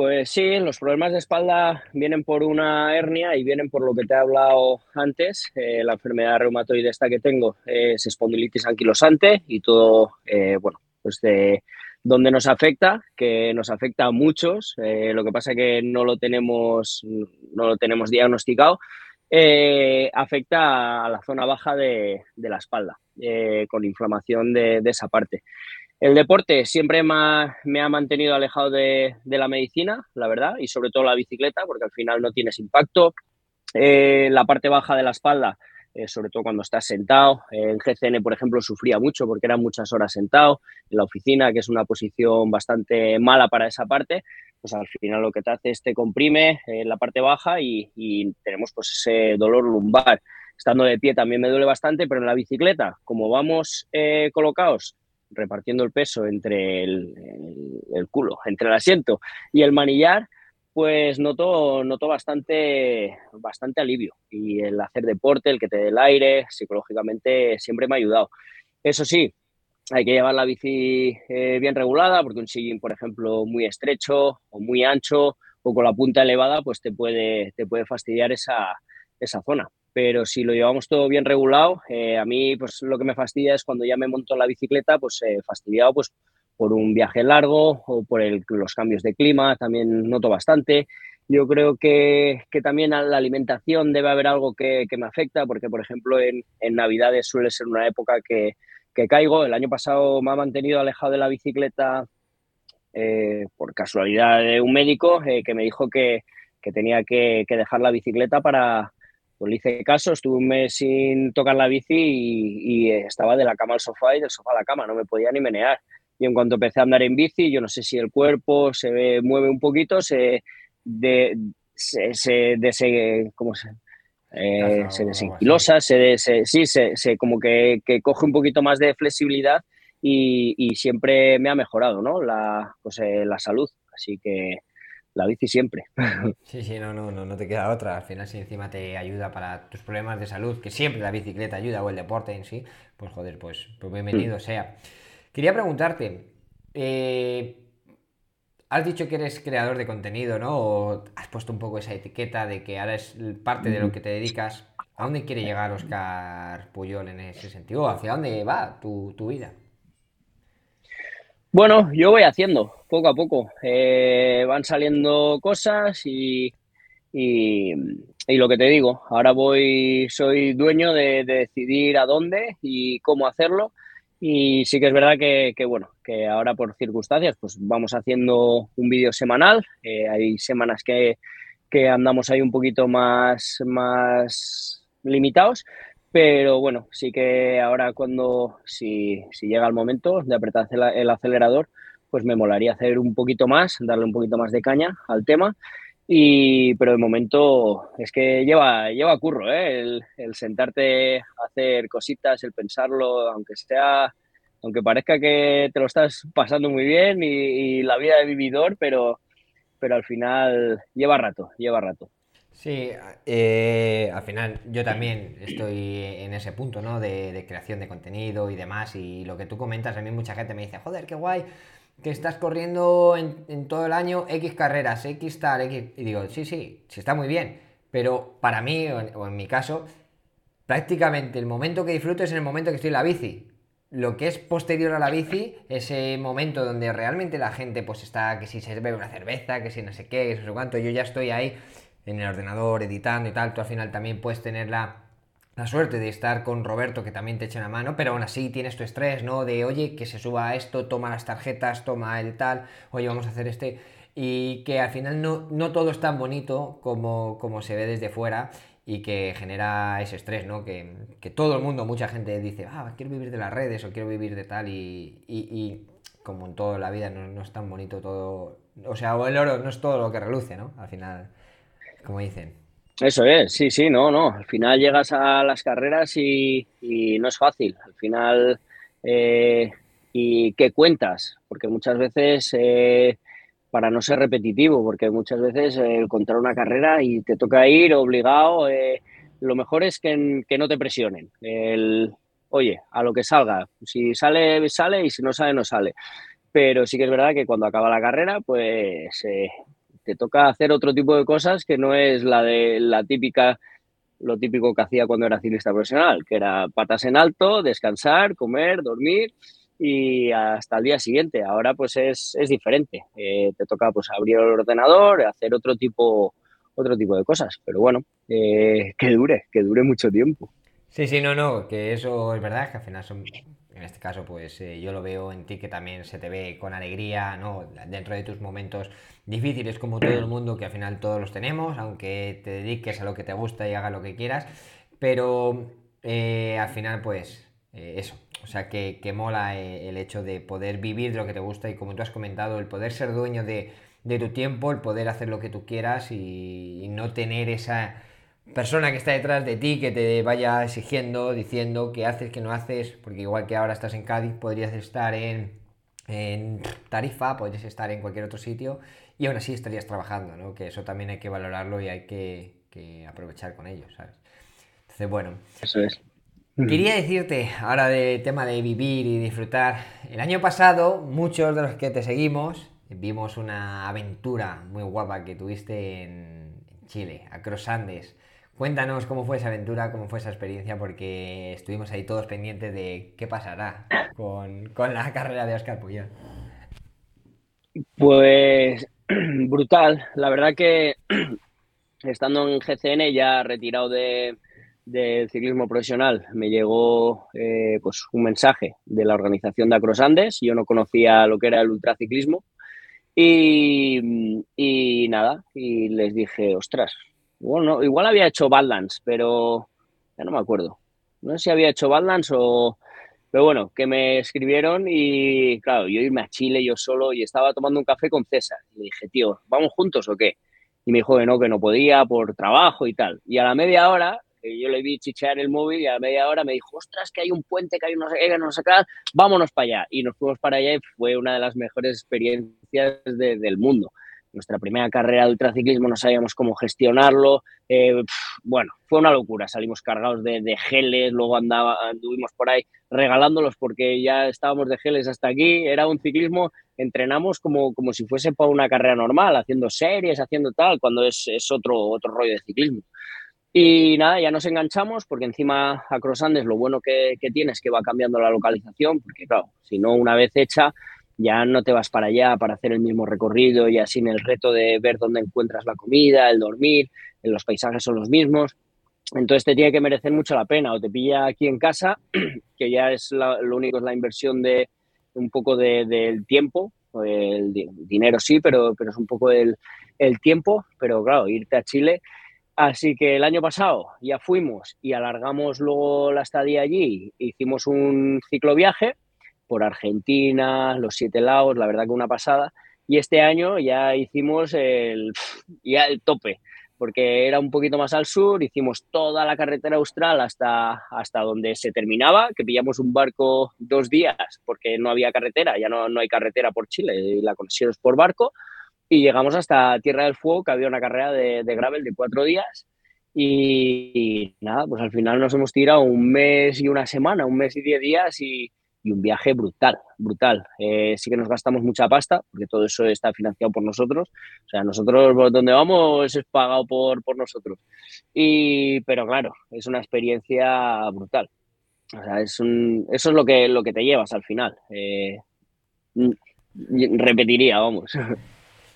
Pues sí, los problemas de espalda vienen por una hernia y vienen por lo que te he hablado antes. Eh, la enfermedad reumatoide esta que tengo es espondilitis anquilosante y todo, eh, bueno, pues de donde nos afecta, que nos afecta a muchos, eh, lo que pasa es que no lo tenemos, no lo tenemos diagnosticado, eh, afecta a la zona baja de, la espalda, eh, con inflamación de, esa parte. El deporte siempre me ha, mantenido alejado de, la medicina, la verdad, y sobre todo la bicicleta, porque al final no tienes impacto. Eh, la parte baja de la espalda, eh, sobre todo cuando estás sentado. En GCN, por ejemplo, sufría mucho porque eran muchas horas sentado en la oficina, que es una posición bastante mala para esa parte. Pues al final lo que te hace es te comprime en la parte baja y, y tenemos pues ese dolor lumbar estando de pie también me duele bastante, pero en la bicicleta, como vamos eh, colocados repartiendo el peso entre el, culo, entre el asiento y el manillar, pues noto, noto bastante, bastante alivio. Y el hacer deporte, el que te dé el aire, psicológicamente siempre me ha ayudado. Eso sí, hay que llevar la bici eh, bien regulada, porque un sillín, por ejemplo, muy estrecho o muy ancho o con la punta elevada, pues te puede, te puede fastidiar esa, esa zona pero si lo llevamos todo bien regulado, eh, a mí pues lo que me fastidia es cuando ya me monto la bicicleta, pues eh, fastidiado pues por un viaje largo o por los cambios de clima, también noto bastante. Yo creo que, que también a la alimentación debe haber algo que, que me afecta, porque por ejemplo en, en, Navidades suele ser una época que, que, caigo. El año pasado me ha mantenido alejado de la bicicleta eh, por casualidad de un médico eh, que me dijo que, que tenía que, dejar la bicicleta para, pues le hice caso, estuve un mes sin tocar la bici y, estaba de la cama al sofá y del sofá a la cama, no me podía ni menear. Y en cuanto empecé a andar en bici, yo no sé si el cuerpo se mueve un poquito, se, de, se, se, ¿cómo se, eh, se desenquilosa, se, sí, se, como que, que, coge un poquito más de flexibilidad y, y siempre me ha mejorado ¿no? la, pues, eh, la salud. Así que, la bici siempre. (laughs) Sí, sí, no, no, no, no te queda otra. Al final, si encima te ayuda para tus problemas de salud, que siempre la bicicleta ayuda o el deporte en sí, pues joder, pues, pues bienvenido mm. sea. Quería preguntarte, eh, has dicho que eres creador de contenido, ¿no? O has puesto un poco esa etiqueta de que ahora es parte de lo que te dedicas. ¿A dónde quiere llegar Oscar Puyol en ese sentido? ¿Hacia dónde va tu, tu vida? Bueno, yo voy haciendo poco a poco. Eh, van saliendo cosas y, y, lo que te digo, ahora voy, soy dueño de, decidir a dónde y cómo hacerlo. Y sí que es verdad que, bueno, que ahora por circunstancias, pues vamos haciendo un vídeo semanal. Eh, hay semanas que, que andamos ahí un poquito más, más limitados, pero bueno, sí que ahora cuando, si, si llega el momento de apretar el acelerador, pues me molaría hacer un poquito más, darle un poquito más de caña al tema. Y, pero de momento es que lleva, lleva curro, ¿eh? el, sentarte a hacer cositas, el pensarlo, aunque sea, aunque parezca que te lo estás pasando muy bien y, y la vida de vividor, pero, pero al final lleva rato, lleva rato. Sí, eh, al final yo también estoy en ese punto, ¿no? De, creación de contenido y demás. Y lo que tú comentas, a mí mucha gente me dice, joder, qué guay, que estás corriendo en, todo el año X carreras, X tal, X. Y digo, sí, sí, sí está muy bien. Pero para mí, o en, mi caso, prácticamente el momento que disfruto es en el momento que estoy en la bici. Lo que es posterior a la bici, ese momento donde realmente la gente pues está, que si se bebe una cerveza, que si no sé qué, que no sé cuánto, yo ya estoy ahí en el ordenador, editando y tal, tú al final también puedes tener la, suerte de estar con Roberto que también te echa una mano, pero aún así tienes tu estrés, ¿no? De, oye, que se suba esto, toma las tarjetas, toma el tal, oye, vamos a hacer este... Y que al final no, no todo es tan bonito como, como se ve desde fuera y que genera ese estrés, ¿no? Que, todo el mundo, mucha gente dice, ah, quiero vivir de las redes o quiero vivir de tal y, y, como en toda la vida no, no, es tan bonito todo, o sea, el oro no es todo lo que reluce, ¿no? Al final como dicen. Eso es, sí, sí, no, no. Al final llegas a las carreras y, no es fácil. Al final, eh, ¿y qué cuentas? Porque muchas veces, eh, para no ser repetitivo, porque muchas veces eh, encontrar una carrera y te toca ir obligado, lo mejor es que, que, no te presionen. El, oye, a lo que salga. Si sale, sale y si no sale, no sale. Pero sí que es verdad que cuando acaba la carrera, pues te toca hacer otro tipo de cosas que no es la de la típica, lo típico que hacía cuando era ciclista profesional, que era patas en alto, descansar, comer, dormir y hasta el día siguiente. Ahora pues es, diferente. Eh, te toca pues abrir el ordenador, hacer otro tipo, otro tipo de cosas. Pero bueno, eh, que dure, que dure mucho tiempo. Sí, sí, no, no, que eso es verdad, que al final son en este caso, pues eh, yo lo veo en ti que también se te ve con alegría, ¿no? Dentro de tus momentos difíciles como todo el mundo, que al final todos los tenemos, aunque te dediques a lo que te gusta y hagas lo que quieras, pero eh, al final, pues eh, eso, o sea, que, que mola el hecho de poder vivir lo que te gusta y como tú has comentado, el poder ser dueño de, tu tiempo, el poder hacer lo que tú quieras y no tener esa persona que está detrás de ti que te vaya exigiendo, diciendo qué haces, qué no haces, porque igual que ahora estás en Cádiz, podrías estar en, Tarifa, podrías estar en cualquier otro sitio y aún así estarías trabajando, ¿no? Que eso también hay que valorarlo y hay que, aprovechar con ello, ¿sabes? Entonces, bueno. Eso es. Quería decirte, ahora de tema de vivir y disfrutar, el año pasado muchos de los que te seguimos vimos una aventura muy guapa que tuviste en Chile, a Cross Andes. Cuéntanos cómo fue esa aventura, cómo fue esa experiencia, porque estuvimos ahí todos pendientes de qué pasará con, la carrera de Oscar Puyol. Pues (clears throat) brutal. La verdad que (clears throat) estando en GCN ya retirado de, del ciclismo profesional, me llegó eh, pues un mensaje de la organización de Acros Andes. Yo no conocía lo que era el ultraciclismo. Y nada, y les dije, ostras, bueno, igual había hecho Badlands, pero ya no me acuerdo. No sé si había hecho Badlands o... Pero bueno, que me escribieron y claro, yo irme a Chile yo solo y estaba tomando un café con César. Y le dije, tío, ¿vamos juntos o qué? Y me dijo que no, que no podía por trabajo y tal. Y a la media hora, yo le vi chichear el móvil y a la media hora me dijo, ostras, que hay un puente, que hay unos que no sé vámonos para allá. Y nos fuimos para allá y fue una de las mejores experiencias del mundo nuestra primera carrera de ultraciclismo no sabíamos cómo gestionarlo. Eh, bueno, fue una locura. Salimos cargados de, geles, luego andaba, anduvimos por ahí regalándolos porque ya estábamos de geles hasta aquí. Era un ciclismo, entrenamos como, como si fuese para una carrera normal, haciendo series, haciendo tal, cuando es, es otro, otro rollo de ciclismo. Y nada, ya nos enganchamos porque encima a Cross Andes lo bueno que, que tiene es que va cambiando la localización, porque claro, si no una vez hecha, ya no te vas para allá para hacer el mismo recorrido y así en el reto de ver dónde encuentras la comida, el dormir, los paisajes son los mismos. Entonces te tiene que merecer mucho la pena o te pilla aquí en casa, (clears throat) que ya es lo único es la inversión de un poco del tiempo, el dinero sí, pero, pero es un poco el, el tiempo, pero claro, irte a Chile. Así que el año pasado ya fuimos y alargamos luego la estadía allí, hicimos un cicloviaje por Argentina, los siete lagos, la verdad que una pasada. Y este año ya hicimos el, ya el tope, porque era un poquito más al sur, hicimos toda la carretera austral hasta, hasta donde se terminaba, que pillamos un barco dos días porque no había carretera, ya no, no hay carretera por Chile, la conexión es por barco, y llegamos hasta Tierra del Fuego, que había una carrera de, de gravel de cuatro días, y, y, nada, pues al final nos hemos tirado un mes y una semana, un mes y diez días, y, y un viaje brutal, brutal. Eh, sí que nos gastamos mucha pasta, porque todo eso está financiado por nosotros. O sea, nosotros donde vamos es pagado por, por nosotros. Y, pero claro, es una experiencia brutal. O sea, es un, eso es lo que, lo que te llevas al final. Eh, repetiría, vamos. (laughs)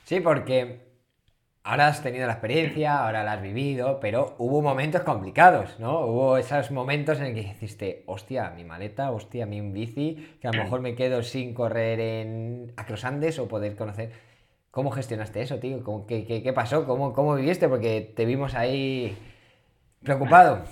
Sí, porque ahora has tenido la experiencia, ahora la has vivido, pero hubo momentos complicados, ¿no? Hubo esos momentos en el que dijiste, hostia, mi maleta, hostia, mi bici, que a lo mejor me quedo sin correr en Acrosandes o poder conocer. ¿Cómo gestionaste eso, tío? qué, qué, pasó? ¿Cómo, ¿Cómo viviste? Porque te vimos ahí preocupado.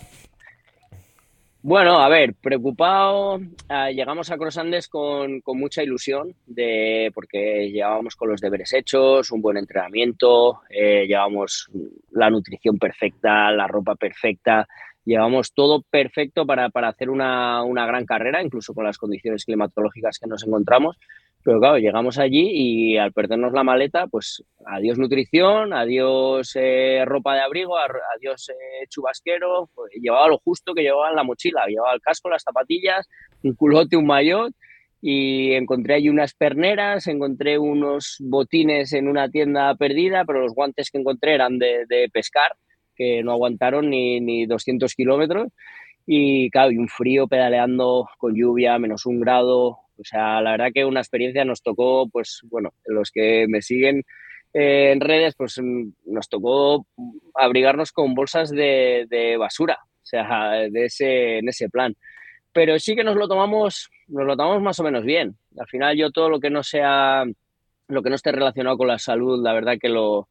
Bueno, a ver, preocupado. Ah, llegamos a Crosandes con, con mucha ilusión, de, porque llevábamos con los deberes hechos, un buen entrenamiento, eh, llevábamos la nutrición perfecta, la ropa perfecta, llevamos todo perfecto para, para hacer una, una, gran carrera, incluso con las condiciones climatológicas que nos encontramos. Pero claro, llegamos allí y al perdernos la maleta, pues adiós nutrición, adiós eh, ropa de abrigo, adiós eh, chubasquero. Pues, llevaba lo justo que llevaba en la mochila. Llevaba el casco, las zapatillas, un culote, un maillot y encontré allí unas perneras, encontré unos botines en una tienda perdida, pero los guantes que encontré eran de, de pescar, que no aguantaron ni, ni 200 kilómetros. Y claro, y un frío pedaleando con lluvia, menos un grado, o sea, la verdad que una experiencia nos tocó, pues bueno, los que me siguen eh, en redes, pues mm, nos tocó abrigarnos con bolsas de, basura, o sea, de ese, en ese plan. pero sí que nos lo tomamos, nos lo tomamos más o menos bien. Al final yo todo lo que no sea, lo que no esté relacionado con la salud, la verdad que lo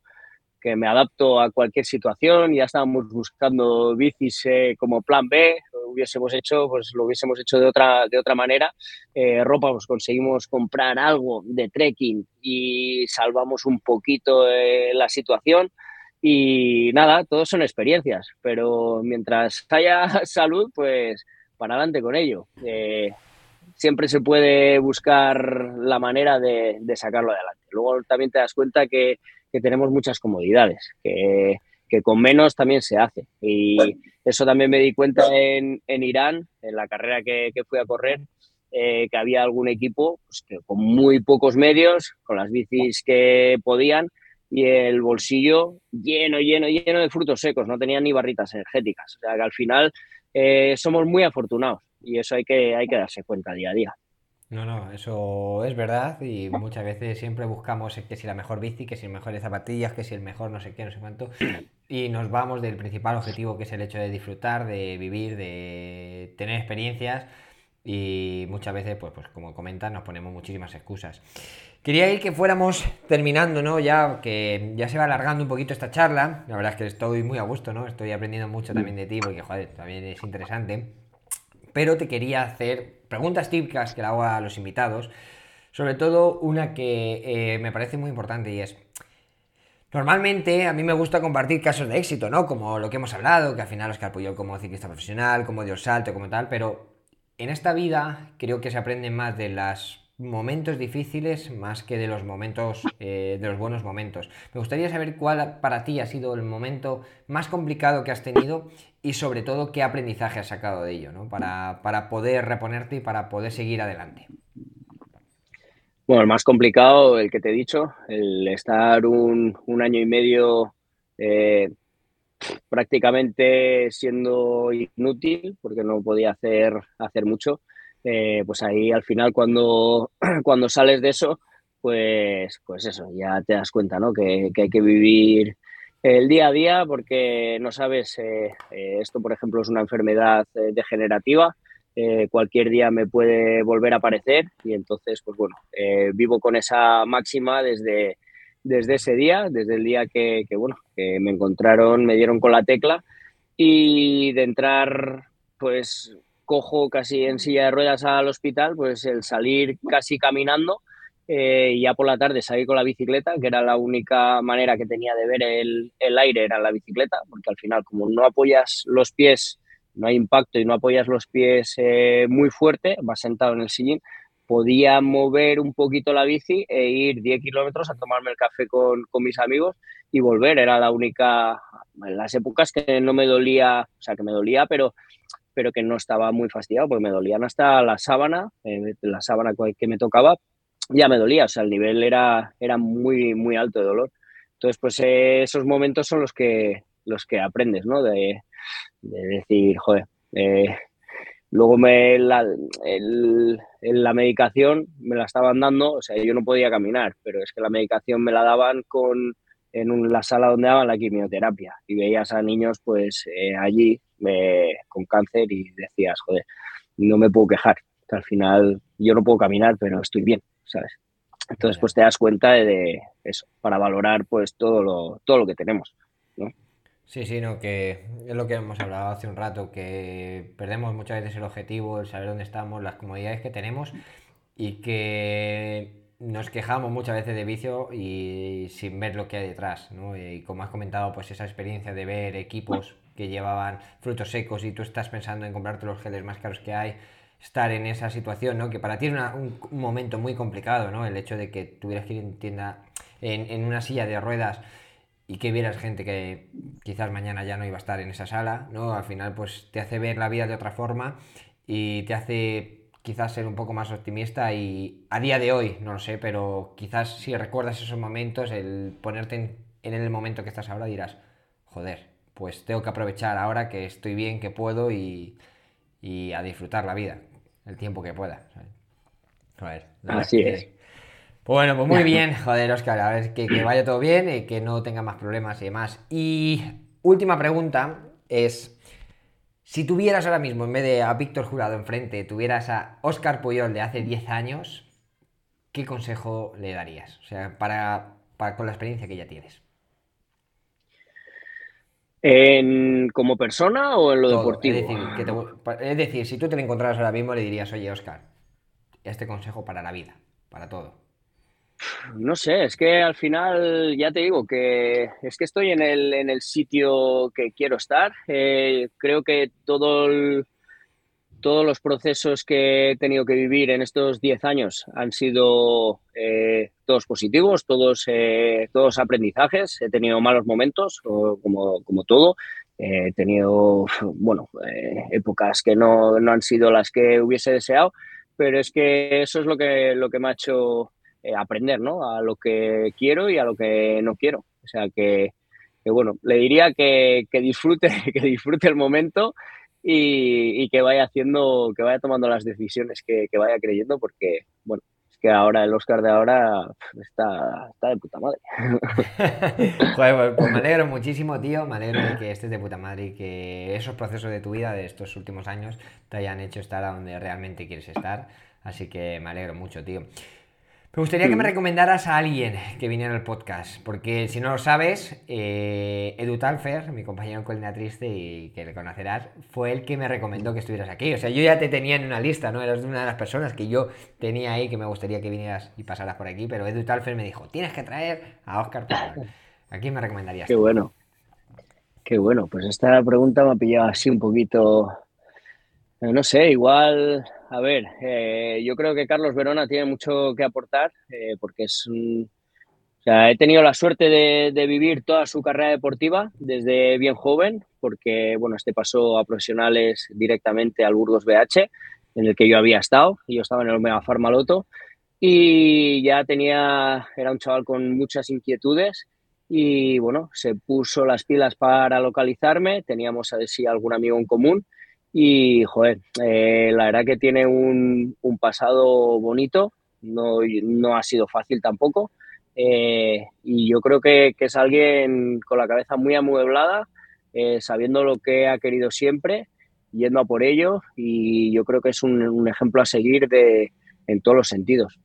que me adapto a cualquier situación. Ya estábamos buscando bicis eh, como plan B, lo hubiésemos hecho, pues lo hubiésemos hecho de otra, de otra manera. Eh, ropa, pues conseguimos comprar algo de trekking y salvamos un poquito eh, la situación. Y nada, todos son experiencias, pero mientras haya (laughs) salud, pues para adelante con ello. Siempre se puede buscar la manera de, sacarlo adelante. Luego también te das cuenta que, tenemos muchas comodidades, que, con menos también se hace. Y eso también me di cuenta en, Irán, en la carrera que, fui a correr, eh, que había algún equipo pues, que con muy pocos medios, con las bicis que podían, y el bolsillo lleno, lleno, lleno de frutos secos, no tenían ni barritas energéticas. O sea que al final eh, somos muy afortunados y eso hay que, hay que darse cuenta día a día. No, no, eso es verdad y muchas veces siempre buscamos que si la mejor bici, que si mejores zapatillas, que si el mejor no sé qué, no sé cuánto y nos vamos del principal objetivo que es el hecho de disfrutar, de vivir, de tener experiencias y muchas veces, pues, pues como comentan, nos ponemos muchísimas excusas. Quería ir que fuéramos terminando, ¿no? Ya que ya se va alargando un poquito esta charla. La verdad es que estoy muy a gusto, ¿no? Estoy aprendiendo mucho también de ti porque, joder, también es interesante. Pero te quería hacer preguntas típicas que le hago a los invitados. Sobre todo una que eh, me parece muy importante y es... Normalmente a mí me gusta compartir casos de éxito, ¿no? Como lo que hemos hablado, que al final Oscar Puyol como ciclista profesional, como dio salto, como tal, pero en esta vida creo que se aprende más de los momentos difíciles más que de los momentos, eh, de los buenos momentos. Me gustaría saber cuál para ti ha sido el momento más complicado que has tenido y sobre todo qué aprendizaje has sacado de ello, ¿no? Para, poder reponerte y para poder seguir adelante. Bueno, el más complicado, el que te he dicho, el estar un, año y medio eh, prácticamente siendo inútil porque no podía hacer, hacer mucho, eh, pues ahí al final cuando, (clears throat) cuando sales de eso, pues, pues eso, ya te das cuenta ¿no? que, hay que vivir el día a día porque no sabes, eh, eh, esto por ejemplo es una enfermedad degenerativa, cualquier día me puede volver a aparecer y entonces pues bueno, vivo con esa máxima desde desde ese día, desde el día que, bueno, que me encontraron, me dieron con la tecla y de entrar, pues cojo casi en silla de ruedas al hospital, pues el salir casi caminando eh, y ya por la tarde salir con la bicicleta, que era la única manera que tenía de ver el, aire, era la bicicleta, porque al final como no apoyas los pies, no hay impacto y no apoyas los pies eh, muy fuerte, vas sentado en el sillín, podía mover un poquito la bici e ir 10 kilómetros a tomarme el café con, mis amigos y volver. Era la única, en las épocas que no me dolía, o sea, que me dolía, pero, pero que no estaba muy fastidiado, porque me dolían hasta la sábana, eh, la sábana que me tocaba, ya me dolía, o sea, el nivel era, era muy, muy alto de dolor. Entonces, pues eh, esos momentos son los que, los que aprendes, ¿no? De, decir, joder, eh, Luego me la, la medicación me la estaban dando, o sea, yo no podía caminar, pero es que la medicación me la daban con, en la sala donde daban la quimioterapia y veías a niños pues eh, allí con cáncer y decías, joder, no me puedo quejar, que al final yo no puedo caminar, pero estoy bien, ¿sabes? Entonces pues te das cuenta de, de eso, para valorar pues todo lo, todo lo que tenemos, ¿no? Sí, sí, no, que es lo que hemos hablado hace un rato, que perdemos muchas veces el objetivo, el saber dónde estamos, las comodidades que tenemos y que nos quejamos muchas veces de vicio y sin ver lo que hay detrás, ¿no? Y como has comentado, pues esa experiencia de ver equipos que llevaban frutos secos y tú estás pensando en comprarte los geles más caros que hay, estar en esa situación, ¿no? Que para ti es un, momento muy complicado, ¿no? El hecho de que tuvieras que ir en tienda, en, en una silla de ruedas y que vieras gente que quizás mañana ya no iba a estar en esa sala, ¿no? Al final pues te hace ver la vida de otra forma y te hace quizás ser un poco más optimista y a día de hoy, no lo sé, pero quizás si recuerdas esos momentos, el ponerte en, el momento que estás ahora dirás, joder, pues tengo que aprovechar ahora que estoy bien, que puedo y, a disfrutar la vida, el tiempo que pueda. Así es. Bueno, pues muy bien, joder, Oscar, a ver que, vaya todo bien y que no tenga más problemas y demás. Y última pregunta es, Si tuvieras ahora mismo, en vez de a Víctor Jurado enfrente, tuvieras a Oscar Puyol de hace 10 años, ¿qué consejo le darías? O sea, para, con la experiencia que ya tienes. ¿En, ¿Como persona o en lo deportivo? Es decir, si tú te lo encontraras ahora mismo, le dirías, oye, Oscar, este consejo para la vida, para todo. No sé, es que al final ya te digo que es que estoy en el, en el sitio que quiero estar. Eh, creo que todo todos los procesos que he tenido que vivir en estos 10 años han sido eh, todos positivos, todos, eh, todos aprendizajes. He tenido malos momentos, como, como todo. he tenido, bueno, épocas que no, no han sido las que hubiese deseado, pero es que eso es lo que, lo que me ha hecho eh, aprender, ¿no? A lo que quiero y a lo que no quiero. O sea que, bueno, le diría que, disfrute, (laughs) que disfrute el momento y, que vaya haciendo, que vaya tomando las decisiones que, vaya creyendo, porque, bueno, es que ahora el Oscar de ahora está, está de puta madre. (laughs) Joder, pues, pues me alegro muchísimo, tío. Me alegro de que estés de puta madre y que esos procesos de tu vida de estos últimos años te hayan hecho estar a donde realmente quieres estar. Así que me alegro mucho, tío. Me gustaría que me recomendaras a alguien que viniera al podcast, porque si no lo sabes, eh, Edu Talfer, mi compañero Colina Triste y que le conocerás, fue el que me recomendó que estuvieras aquí. O sea, yo ya te tenía en una lista, ¿no? Eras una de las personas que yo tenía ahí que me gustaría que vinieras y pasaras por aquí, pero Edu Talfer me dijo, tienes que traer a Oscar ¿A quién me recomendarías? Qué bueno. Qué bueno, pues esta pregunta me ha pillado así un poquito eh, no sé, igual, a ver, eh, yo creo que Carlos Verona tiene mucho que aportar eh, porque es un... O sea, he tenido la suerte de, vivir toda su carrera deportiva desde bien joven, porque, bueno, este pasó a profesionales directamente al Burgos BH, en el que yo había estado, y yo estaba en el Omega Farmaloto, y ya tenía, era un chaval con muchas inquietudes, y bueno, se puso las pilas para localizarme, teníamos a ver si algún amigo en común, y, joder, eh, la verdad que tiene un, un pasado bonito, no, no, ha sido fácil tampoco. Eh, y yo creo que, que, es alguien con la cabeza muy amueblada, eh, sabiendo lo que ha querido siempre, yendo a por ello. Y yo creo que es un, un ejemplo a seguir de, en todos los sentidos.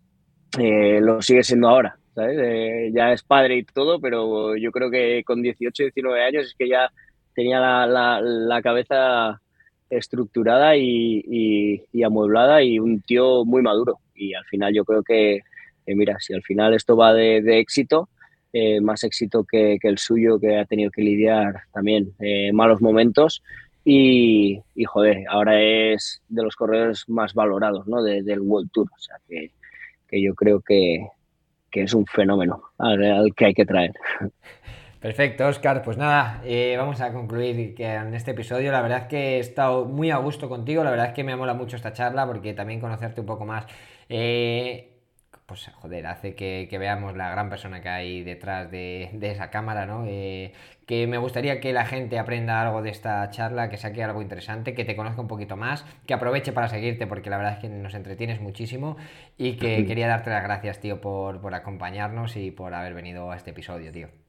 lo sigue siendo ahora, ¿sabes? ya es padre y todo, pero yo creo que con 18, 19 años es que ya tenía la, la, la cabeza estructurada y, amueblada y un tío muy maduro. Y al final yo creo que, mira, si al final esto va de, éxito, eh, más éxito que, el suyo, que ha tenido que lidiar también eh, malos momentos. Y, joder, ahora es de los corredores más valorados ¿no? del World Tour. O sea que, yo creo que, es un fenómeno al que hay que traer. (laughs) Perfecto, Oscar. Pues nada, eh, vamos a concluir que en este episodio. La verdad es que he estado muy a gusto contigo. La verdad es que me mola mucho esta charla porque también conocerte un poco más. Eh, pues joder, hace que, veamos la gran persona que hay detrás de, esa cámara, ¿no? Eh, que me gustaría que la gente aprenda algo de esta charla, que saque algo interesante, que te conozca un poquito más, que aproveche para seguirte, porque la verdad es que nos entretienes muchísimo y que (laughs) quería darte las gracias, tío, por, por acompañarnos y por haber venido a este episodio, tío.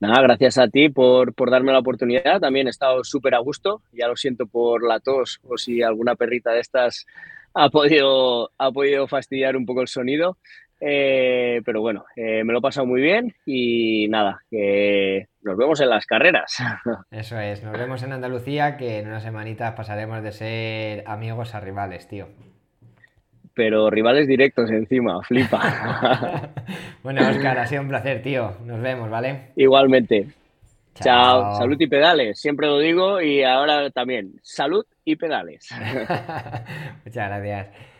Nada, gracias a ti por, darme la oportunidad. También he estado súper a gusto. Ya lo siento por la tos o si alguna perrita de estas ha podido, ha podido fastidiar un poco el sonido. Eh, pero bueno, eh, me lo he pasado muy bien y nada, que nos vemos en las carreras. (laughs) Eso es, nos vemos en Andalucía, que en unas semanitas pasaremos de ser amigos a rivales, tío pero rivales directos encima, flipa. (laughs) bueno, Oscar, ha sido un placer, tío. Nos vemos, ¿vale? Igualmente. Chao. Salud y pedales, siempre lo digo y ahora también. Salud y pedales. (laughs) Muchas gracias.